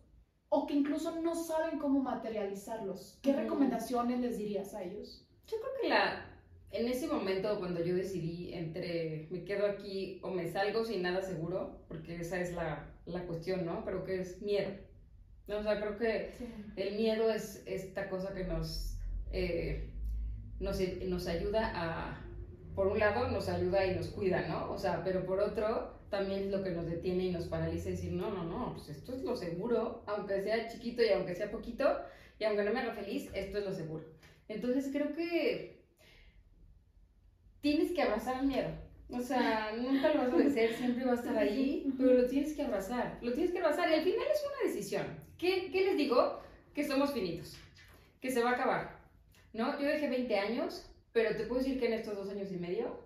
A: o que incluso no saben cómo materializarlos? ¿Qué recomendaciones les dirías a ellos?
B: Yo creo que la, en ese momento cuando yo decidí entre me quedo aquí o me salgo sin nada seguro, porque esa es la, la cuestión, ¿no? Creo que es miedo. O sea, creo que el miedo es esta cosa que nos... Eh, nos, nos ayuda a, por un lado, nos ayuda y nos cuida, ¿no? O sea, pero por otro, también es lo que nos detiene y nos paraliza y decir, no, no, no, pues esto es lo seguro, aunque sea chiquito y aunque sea poquito, y aunque no me haga feliz, esto es lo seguro. Entonces creo que tienes que abrazar el miedo. O sea, nunca lo vas a vencer, siempre va a estar ahí, pero lo tienes que abrazar, lo tienes que abrazar. Y al final es una decisión. ¿Qué, qué les digo? Que somos finitos, que se va a acabar ¿no? Yo dejé 20 años, pero te puedo decir que en estos dos años y medio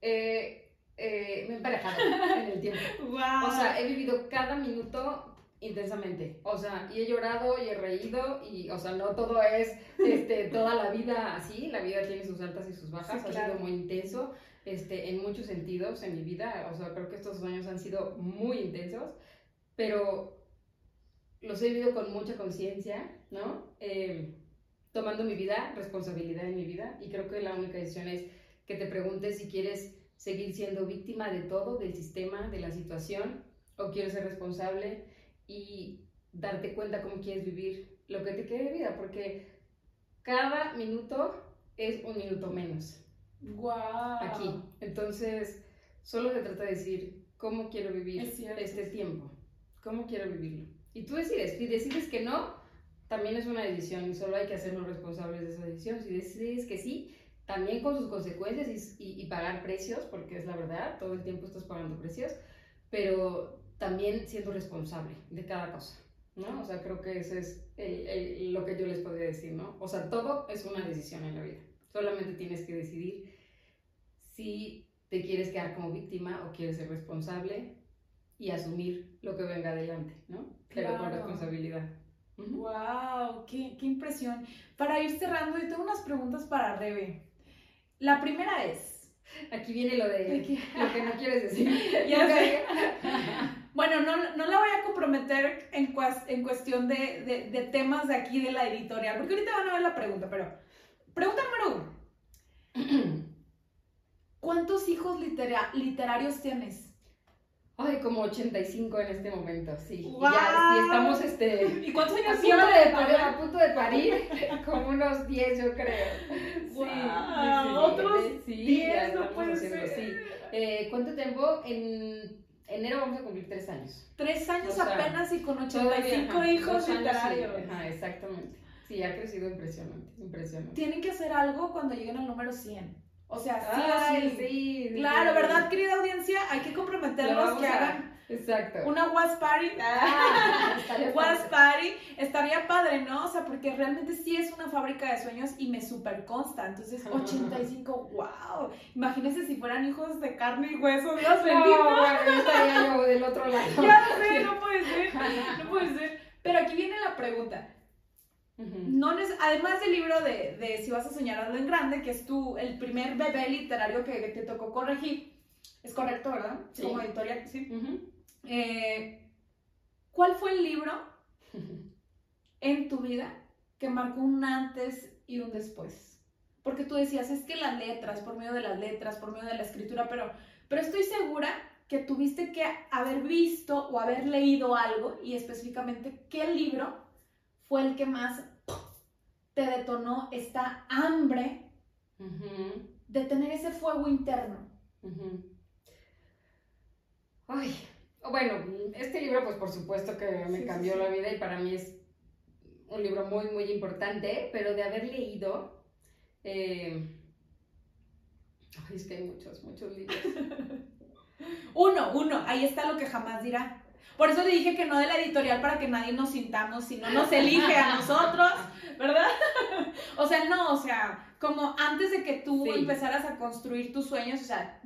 B: eh, eh, me he emparejado en el tiempo. O sea, he vivido cada minuto intensamente. O sea, y he llorado y he reído y, o sea, no todo es este, toda la vida así. La vida tiene sus altas y sus bajas. ha sido muy intenso. este, en muchos sentidos en mi vida. O sea, creo que estos años han sido muy intensos, pero los he vivido con mucha conciencia, ¿no? Eh, tomando mi vida, responsabilidad en mi vida, y creo que la única decisión es que te preguntes si quieres seguir siendo víctima de todo, del sistema, de la situación, o quieres ser responsable y darte cuenta cómo quieres vivir lo que te quede de vida, porque cada minuto es un minuto menos.
A: Wow.
B: Aquí. Entonces, solo se trata de decir cómo quiero vivir este tiempo, cómo quiero vivirlo. Y tú decides, si decides que no, también es una decisión y solo hay que hacernos responsables de esa decisión. Si decides que sí, también con sus consecuencias y, y, pagar precios, porque es la verdad, todo el tiempo estás pagando precios, pero también siendo responsable de cada cosa, ¿no? O sea, creo que eso es el, el, lo que yo les podría decir, ¿no? O sea, todo es una decisión en la vida. Solamente tienes que decidir si te quieres quedar como víctima o quieres ser responsable y asumir lo que venga adelante, ¿no? Pero con responsabilidad.
A: ¡Wow! Qué, ¡Qué, impresión! Para ir cerrando, yo tengo unas preguntas para Rebe. La primera es...
B: Aquí viene lo de lo que no quieres decir.
A: ya sé. Bueno, no, no, la voy a comprometer en, en cuestión de, de, de, temas de aquí de la editorial, porque ahorita van a ver la pregunta, pero pregunta número uno. ¿Cuántos hijos literarios tienes?
B: Ay, como 85 en este momento, sí. Y ya estamos, este...
A: ¿Y cuántos años
B: tienes? A, punto de parir, como unos 10 yo creo.
A: Wow. Sí, sí, ¿Otros sí, 10? No puede
B: ser. Sí. Eh, ¿Cuánto tiempo? En enero vamos a cumplir 3 años.
A: 3 años apenas y con 85 hijos literarios.
B: Ajá, exactamente. Sí, ha crecido impresionante, impresionante.
A: Tienen que hacer algo cuando lleguen al número 100. O sea, sí
B: Ay, sí.
A: Claro, ¿verdad, querida audiencia? Hay que comprometerlos que hagan
B: Exacto.
A: una Was Party. Ah, was Party. Estaría padre, ¿no? O sea, porque realmente sí es una fábrica de sueños y me super consta. Entonces, 85, wow. Imagínense si fueran hijos de carne y hueso, Dios bendito.
B: No, estaría yo del otro lado.
A: Ya sé, no puede ser. No puede ser. Pero aquí viene la pregunta no además del libro de, de, Si vas a soñar algo en grande, que es tu, el primer bebé literario que te tocó corregir, es correcto, ¿verdad?
B: Sí.
A: Como editorial, sí. Eh, ¿Cuál fue el libro en tu vida que marcó un antes y un después? Porque tú decías, es que las letras, por medio de las letras, por medio de la escritura, pero, pero estoy segura que tuviste que haber visto o haber leído algo y específicamente qué libro fue el que más te detonó esta hambre de tener ese fuego interno.
B: Ay, bueno, este libro pues por supuesto que me cambió la vida y para mí es un libro muy, muy importante, pero de haber leído... Eh, ay, es que hay muchos, muchos libros.
A: uno, uno, ahí está lo que jamás dirá. Por eso le dije que no de la editorial para que nadie nos sintamos, sino nos elige a nosotros, ¿verdad? o sea, no, o sea, como antes de que tú empezaras a construir tus sueños, o sea,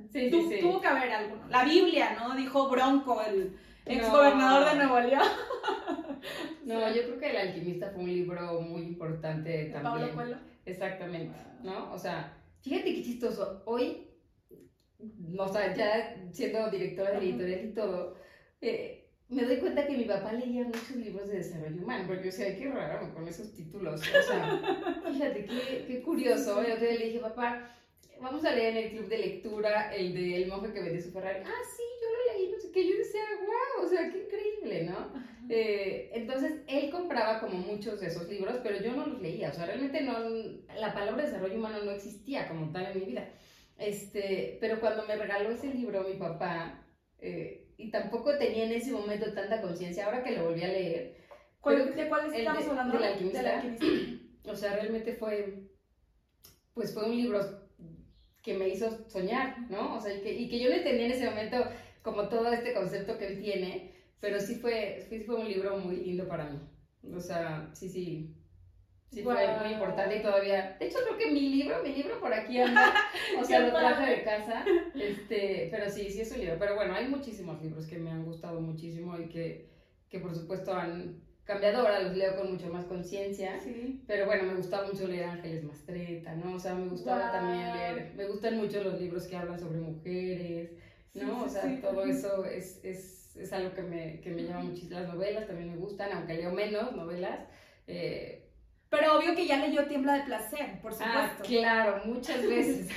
A: tuvo que haber alguno. La Biblia, ¿no? Dijo Bronco, el ex gobernador de Nuevo León.
B: no, yo creo que El alquimista fue un libro muy importante también.
A: Pablo Coelho.
B: Exactamente, ¿no? O sea, fíjate qué chistoso. Hoy, o sea, ya siendo directora de editorial y todo, eh, me doy cuenta que mi papá leía muchos libros de desarrollo humano, porque yo decía, qué raro con esos títulos. O sea, fíjate, qué, qué curioso. Yo le dije, papá, vamos a leer en el club de lectura el de El monje que vende su Ferrari. Ah, sí, yo lo leí, no sé qué. Yo decía, wow, o sea, qué increíble, ¿no? Eh, entonces, él compraba como muchos de esos libros, pero yo no los leía. O sea, realmente no, la palabra desarrollo humano no existía como tal en mi vida. Este, pero cuando me regaló ese libro mi papá, eh, y tampoco tenía en ese momento tanta conciencia. Ahora que lo volví a leer.
A: ¿De cuál estamos hablando?
B: Del alquimista. O sea, realmente fue, pues fue un libro que me hizo soñar, ¿no? O sea, y que, y que yo le entendí en ese momento como todo este concepto que él tiene, pero sí fue, sí fue un libro muy lindo para mí. O sea, sí, sí, Sí, fue muy importante y todavía. De hecho, creo que mi libro, mi libro por aquí anda. O sea, lo traje de casa. Este, pero sí, sí es un libro. Pero bueno, hay muchísimos libros que me han gustado muchísimo y que, que por supuesto han, cambiadora, los leo con mucho más conciencia.
A: Sí.
B: Pero bueno, me gustaba mucho leer Ángeles Mastreta, ¿no? O sea, me gustaba
A: Guau.
B: también leer, me gustan mucho los libros que hablan sobre mujeres, ¿no?
A: sí,
B: o sea,
A: sí.
B: todo eso es, es, es algo que me, que me llama muchísimo. Las novelas también me gustan, aunque leo menos novelas. Eh,
A: Pero obvio que ya leyó Tiembla de Placer, por
B: ah,
A: supuesto.
B: claro, muchas veces.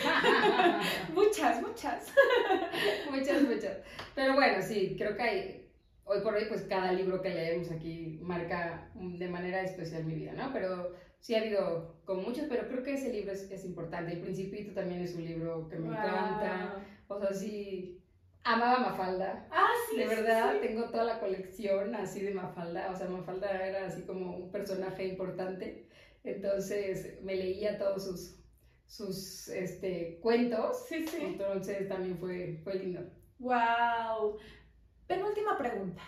A: Muchas, muchas.
B: muchas, muchas. Pero bueno, sí, creo que hay, hoy por hoy, pues cada libro que leemos aquí marca de manera especial mi vida, ¿no? Pero sí ha habido como muchos, pero creo que ese libro es, es importante. El Principito también es un libro que me encanta. O sea, sí, amaba Mafalda.
A: Ah, sí.
B: De verdad,
A: sí.
B: tengo toda la colección así de Mafalda. O sea, Mafalda era así como un personaje importante. Entonces me leía todos sus, sus este, cuentos.
A: Sí, sí.
B: Entonces también fue, fue lindo.
A: Wow. Penúltima pregunta.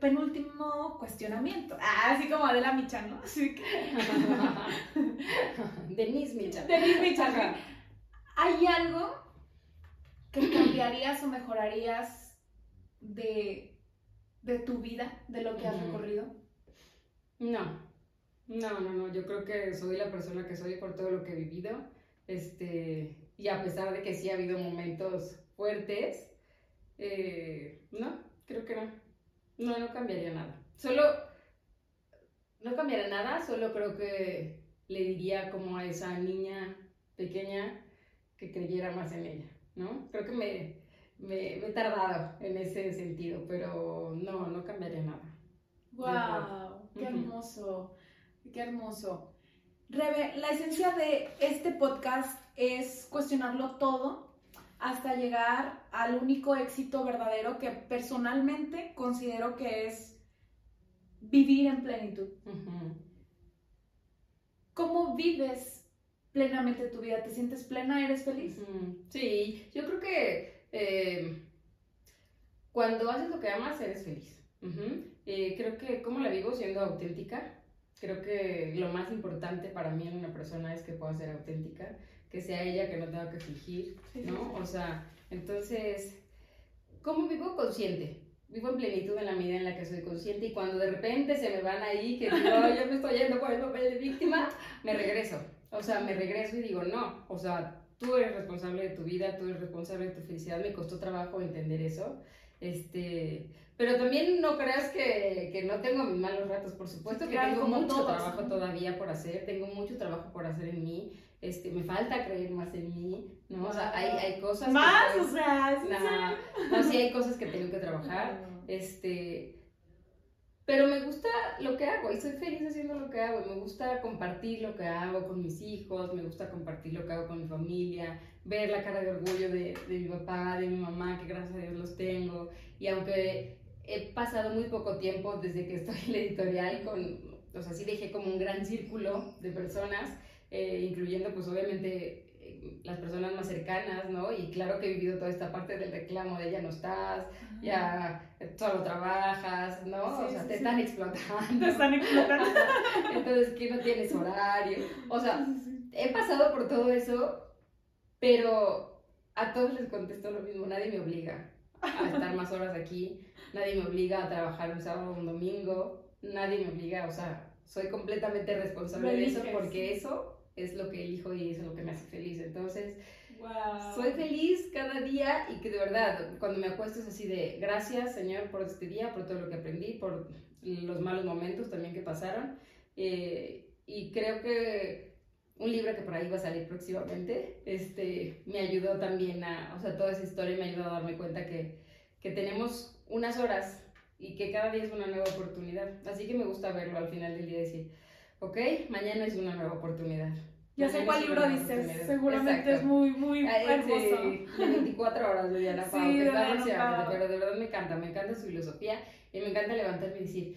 A: Penúltimo cuestionamiento. Ah, así como Adela Michan, ¿no? Así que.
B: Denise Michan.
A: Denise Michan. ¿Hay algo cambiarías o mejorarías de, de tu vida, de lo que has recorrido?
B: No, no, no, no. Yo creo que soy la persona que soy por todo lo que he vivido. Este, y a pesar de que sí ha habido momentos fuertes, eh, no, creo que no. No, no cambiaría nada. Solo, no cambiaría nada, solo creo que le diría como a esa niña pequeña que creyera más en ella, ¿no? Creo que me, me, me he tardado en ese sentido, pero no, no cambiaría nada.
A: ¡Wow! ¡Qué hermoso! ¡Qué hermoso! Rebe, la esencia de este podcast es cuestionarlo todo hasta llegar al único éxito verdadero que personalmente considero que es vivir en plenitud. ¿Cómo vives plenamente tu vida? ¿Te sientes plena? ¿Eres feliz?
B: Sí, yo creo que eh, cuando haces lo que amas, eres feliz. Ujú. Eh, creo que, ¿cómo la vivo? Siendo auténtica. Creo que lo más importante para mí en una persona es que pueda ser auténtica, que sea ella, que no tenga que fingir, ¿no? O sea, entonces, ¿cómo vivo? Consciente. Vivo en plenitud en la medida en la que soy consciente y cuando de repente se me van ahí, que digo, "Ay, yo me estoy yendo por el papel de víctima, me regreso. O sea, me regreso y digo, no, o sea, tú eres responsable de tu vida, tú eres responsable de tu felicidad, me costó trabajo entender eso. Este, pero también no creas que, que no tengo mis malos ratos, por supuesto
A: Sí,
B: que
A: claro,
B: tengo mucho
A: todos,
B: trabajo todavía por hacer, tengo mucho trabajo por hacer en mí, este, me falta creer más en mí, ¿no? O sea, hay, hay cosas...
A: Más, o sea, ¿es en
B: no,
A: serio?
B: no, sí hay cosas que tengo que trabajar, este, pero me gusta lo que hago y soy feliz haciendo lo que hago. Me gusta compartir lo que hago con mis hijos, me gusta compartir lo que hago con mi familia, ver la cara de orgullo de, de mi papá, de mi mamá, que gracias a Dios los tengo. Y aunque he pasado muy poco tiempo desde que estoy en la editorial, con, o sea, sí dejé como un gran círculo de personas, eh, incluyendo pues obviamente las personas más cercanas, ¿no? Y claro que he vivido toda esta parte del reclamo de ya no estás, ya solo trabajas, ¿no?
A: Sí,
B: o sea,
A: sí,
B: te
A: sí.
B: están explotando.
A: Te están explotando.
B: Entonces, que no tienes horario. O sea, he pasado por todo eso, pero a todos les contesto lo mismo. Nadie me obliga a estar más horas aquí. Nadie me obliga a trabajar un sábado o un domingo. Nadie me obliga, o sea, soy completamente responsable de eso porque eso es lo que elijo y es lo que me hace feliz. Entonces,
A: Wow.
B: soy feliz cada día y que de verdad, cuando me acuesto es así de gracias Señor por este día, por todo lo que aprendí, por los malos momentos también que pasaron. Eh, y creo que un libro que por ahí va a salir próximamente, este, me ayudó también a, o sea, toda esa historia me ayudó a darme cuenta que, que tenemos unas horas y que cada día es una nueva oportunidad. Así que me gusta verlo al final del día y decir, ok, mañana es una nueva oportunidad.
A: Ya sé cuál libro dices. Seguramente
B: Exacto.
A: es muy, muy
B: Ay,
A: hermoso.
B: sí, de 24 horas de Diana
A: Sí,
B: Pau, que
A: de
B: está pero de verdad me encanta, me encanta su filosofía y me encanta levantarme y decir,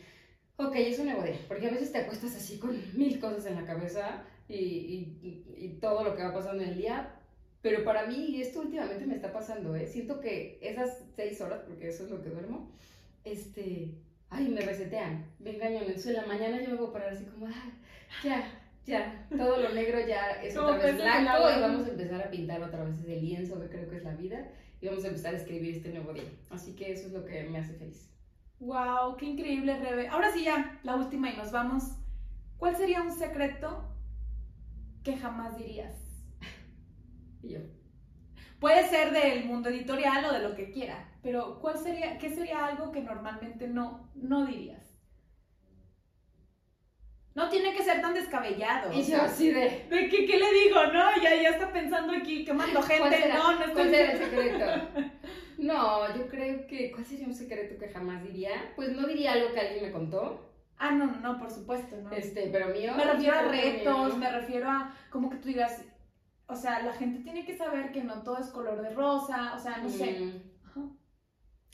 B: ok, es un nuevo día, porque a veces te acuestas así con mil cosas en la cabeza y, y- y- y todo lo que va pasando en el día, pero para mí, esto últimamente me está pasando, ¿eh? siento que esas seis horas, porque eso es lo que duermo, este, ay, me resetean, engañan, entonces en la mañana yo me voy a parar así como, ah, ya, ya, todo lo negro ya es otra vez blanco y vamos a empezar a pintar otra vez ese lienzo que creo que es la vida y vamos a empezar a escribir este nuevo día. Así que eso es lo que me hace feliz.
A: Wow, qué increíble, Rebe. Ahora sí ya, la última y nos vamos. ¿Cuál sería un secreto que jamás dirías?
B: Y yo.
A: Puede ser del mundo editorial o de lo que quiera, pero ¿cuál sería, qué sería algo que normalmente no, no dirías? No tiene que ser tan descabellado.
B: Y yo así de.
A: ¿De qué, qué le digo, no? Ya, ya está pensando aquí quemando gente.
B: ¿Cuál será,
A: no, no estoy
B: ¿Cuál será el secreto? No, yo creo que. ¿Cuál sería un secreto que jamás diría? Pues no diría algo que alguien me contó.
A: Ah, no, no, no, por supuesto, no.
B: Este, pero mío.
A: me refiero a retos,
B: mío.
A: me refiero a como que tú digas, o sea, la gente tiene que saber que no todo es color de rosa, o sea, no sé.
B: Mm.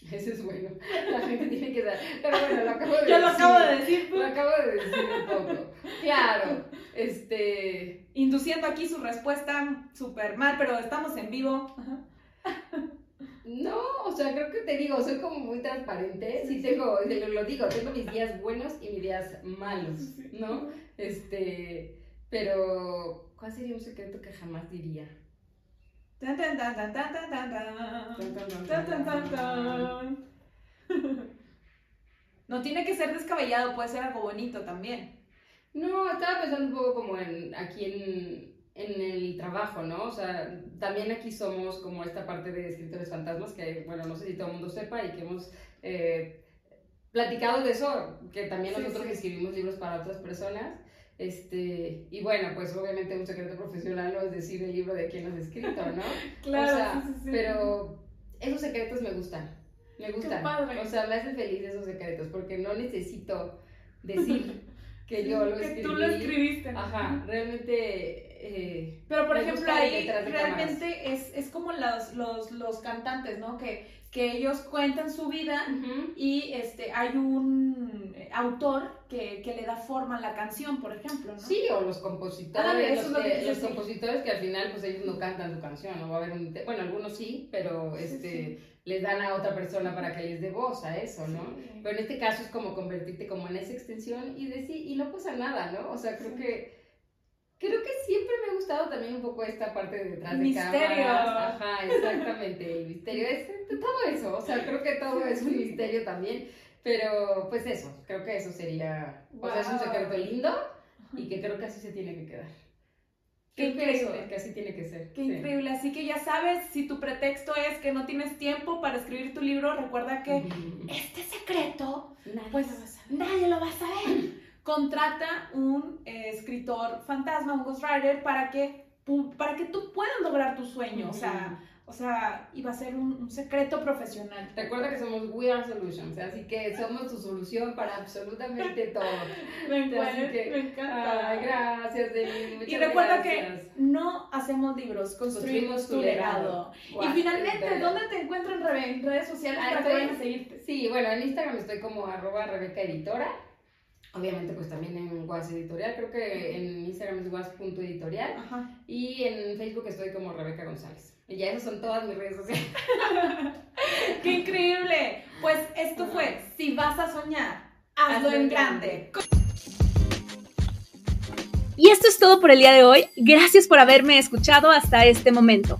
B: Ese es bueno. La gente tiene que dar. Pero bueno, lo acabo de
A: Ya lo
B: decir.
A: acabo de decir,
B: Lo acabo de decir un poco. Claro. Este.
A: induciendo aquí su respuesta súper mal, pero estamos en vivo. Ajá.
B: No, o sea, creo que te digo, soy como muy transparente. Sí, tengo, te lo, lo digo, tengo mis días buenos y mis días malos, ¿no? Este. Pero. ¿Cuál sería un secreto que jamás diría?
A: Tan, tan, tan, tan, tan, tan, tan, tan. Tan, tan, tan, tan. No tiene que ser descabellado, puede ser algo bonito también.
B: No, estaba pensando un poco como en aquí en, en el trabajo, ¿no? O sea, también aquí somos como esta parte de escritores fantasmas que, bueno, no sé si todo el mundo sepa y que hemos eh, platicado de eso, que también
A: Sí,
B: nosotros
A: sí.
B: escribimos libros para otras personas. Este, y bueno, pues obviamente un secreto profesional no es decir el libro de quién lo has escrito, ¿no?
A: Claro,
B: O sea,
A: sí, sí, sí.
B: Pero esos secretos me gustan. Me gustan.
A: padre.
B: O sea, me hacen feliz esos secretos porque no necesito decir que yo lo
A: que
B: escribí.
A: tú lo escribiste.
B: Ajá, realmente. eh,
A: Pero por ejemplo ahí realmente es, es como los, los, los cantantes, ¿no? Que, que ellos cuentan su vida y este, hay un eh, autor que, que le da forma a la canción, por ejemplo, ¿no?
B: Sí, o los compositores,
A: eso
B: los,
A: es lo que quise
B: los compositores que al final pues ellos no cantan su canción, no va a haber un, bueno, algunos sí, pero
A: Sí,
B: este les dan a otra persona para que les dé voz a eso, ¿no? Pero en este caso es como convertirte como en esa extensión y decir, y no pasa nada, ¿no? O sea, creo que creo que siempre me ha gustado también un poco esta parte de detrás de
A: Misterio.
B: cámaras. Ajá, exactamente, el misterio es todo eso, o sea, creo que todo es un misterio también, pero pues eso, creo que eso sería, o sea, es un
A: Wow.
B: secreto lindo y que creo que así se tiene que quedar.
A: Qué increíble.
B: que así tiene que ser.
A: Qué
B: sí.
A: increíble, así que ya sabes, si tu pretexto es que no tienes tiempo para escribir tu libro, recuerda que este secreto
B: Nadie
A: pues
B: lo va a saber.
A: nadie lo va a saber. Contrata un eh, escritor fantasma, un ghostwriter, para que, para que tú puedas lograr tu sueño. O sea, o sea, iba a ser un, un secreto profesional.
B: Recuerda que somos We Are Solutions, así que somos tu solución para absolutamente todo.
A: Me
B: encanta,
A: me encanta.
B: Ay, gracias, Denise.
A: y recuerda
B: gracias.
A: que no hacemos libros, construimos tu legado. Y finalmente. ¿dónde te encuentran Rebe? en redes sociales
B: Ah,
A: para que vayan a seguirte?
B: Sí, bueno, en Instagram estoy como arroba Rebeca Editora. Obviamente, pues también en Was Editorial. Creo que en Instagram es was.editorial.
A: Ajá.
B: Y en Facebook estoy como Rebeca González. Y ya esas son todas mis redes sociales.
A: ¡Qué increíble! Pues esto fue, si vas a soñar, hazlo en grande.
C: Y esto es todo por el día de hoy. Gracias por haberme escuchado hasta este momento.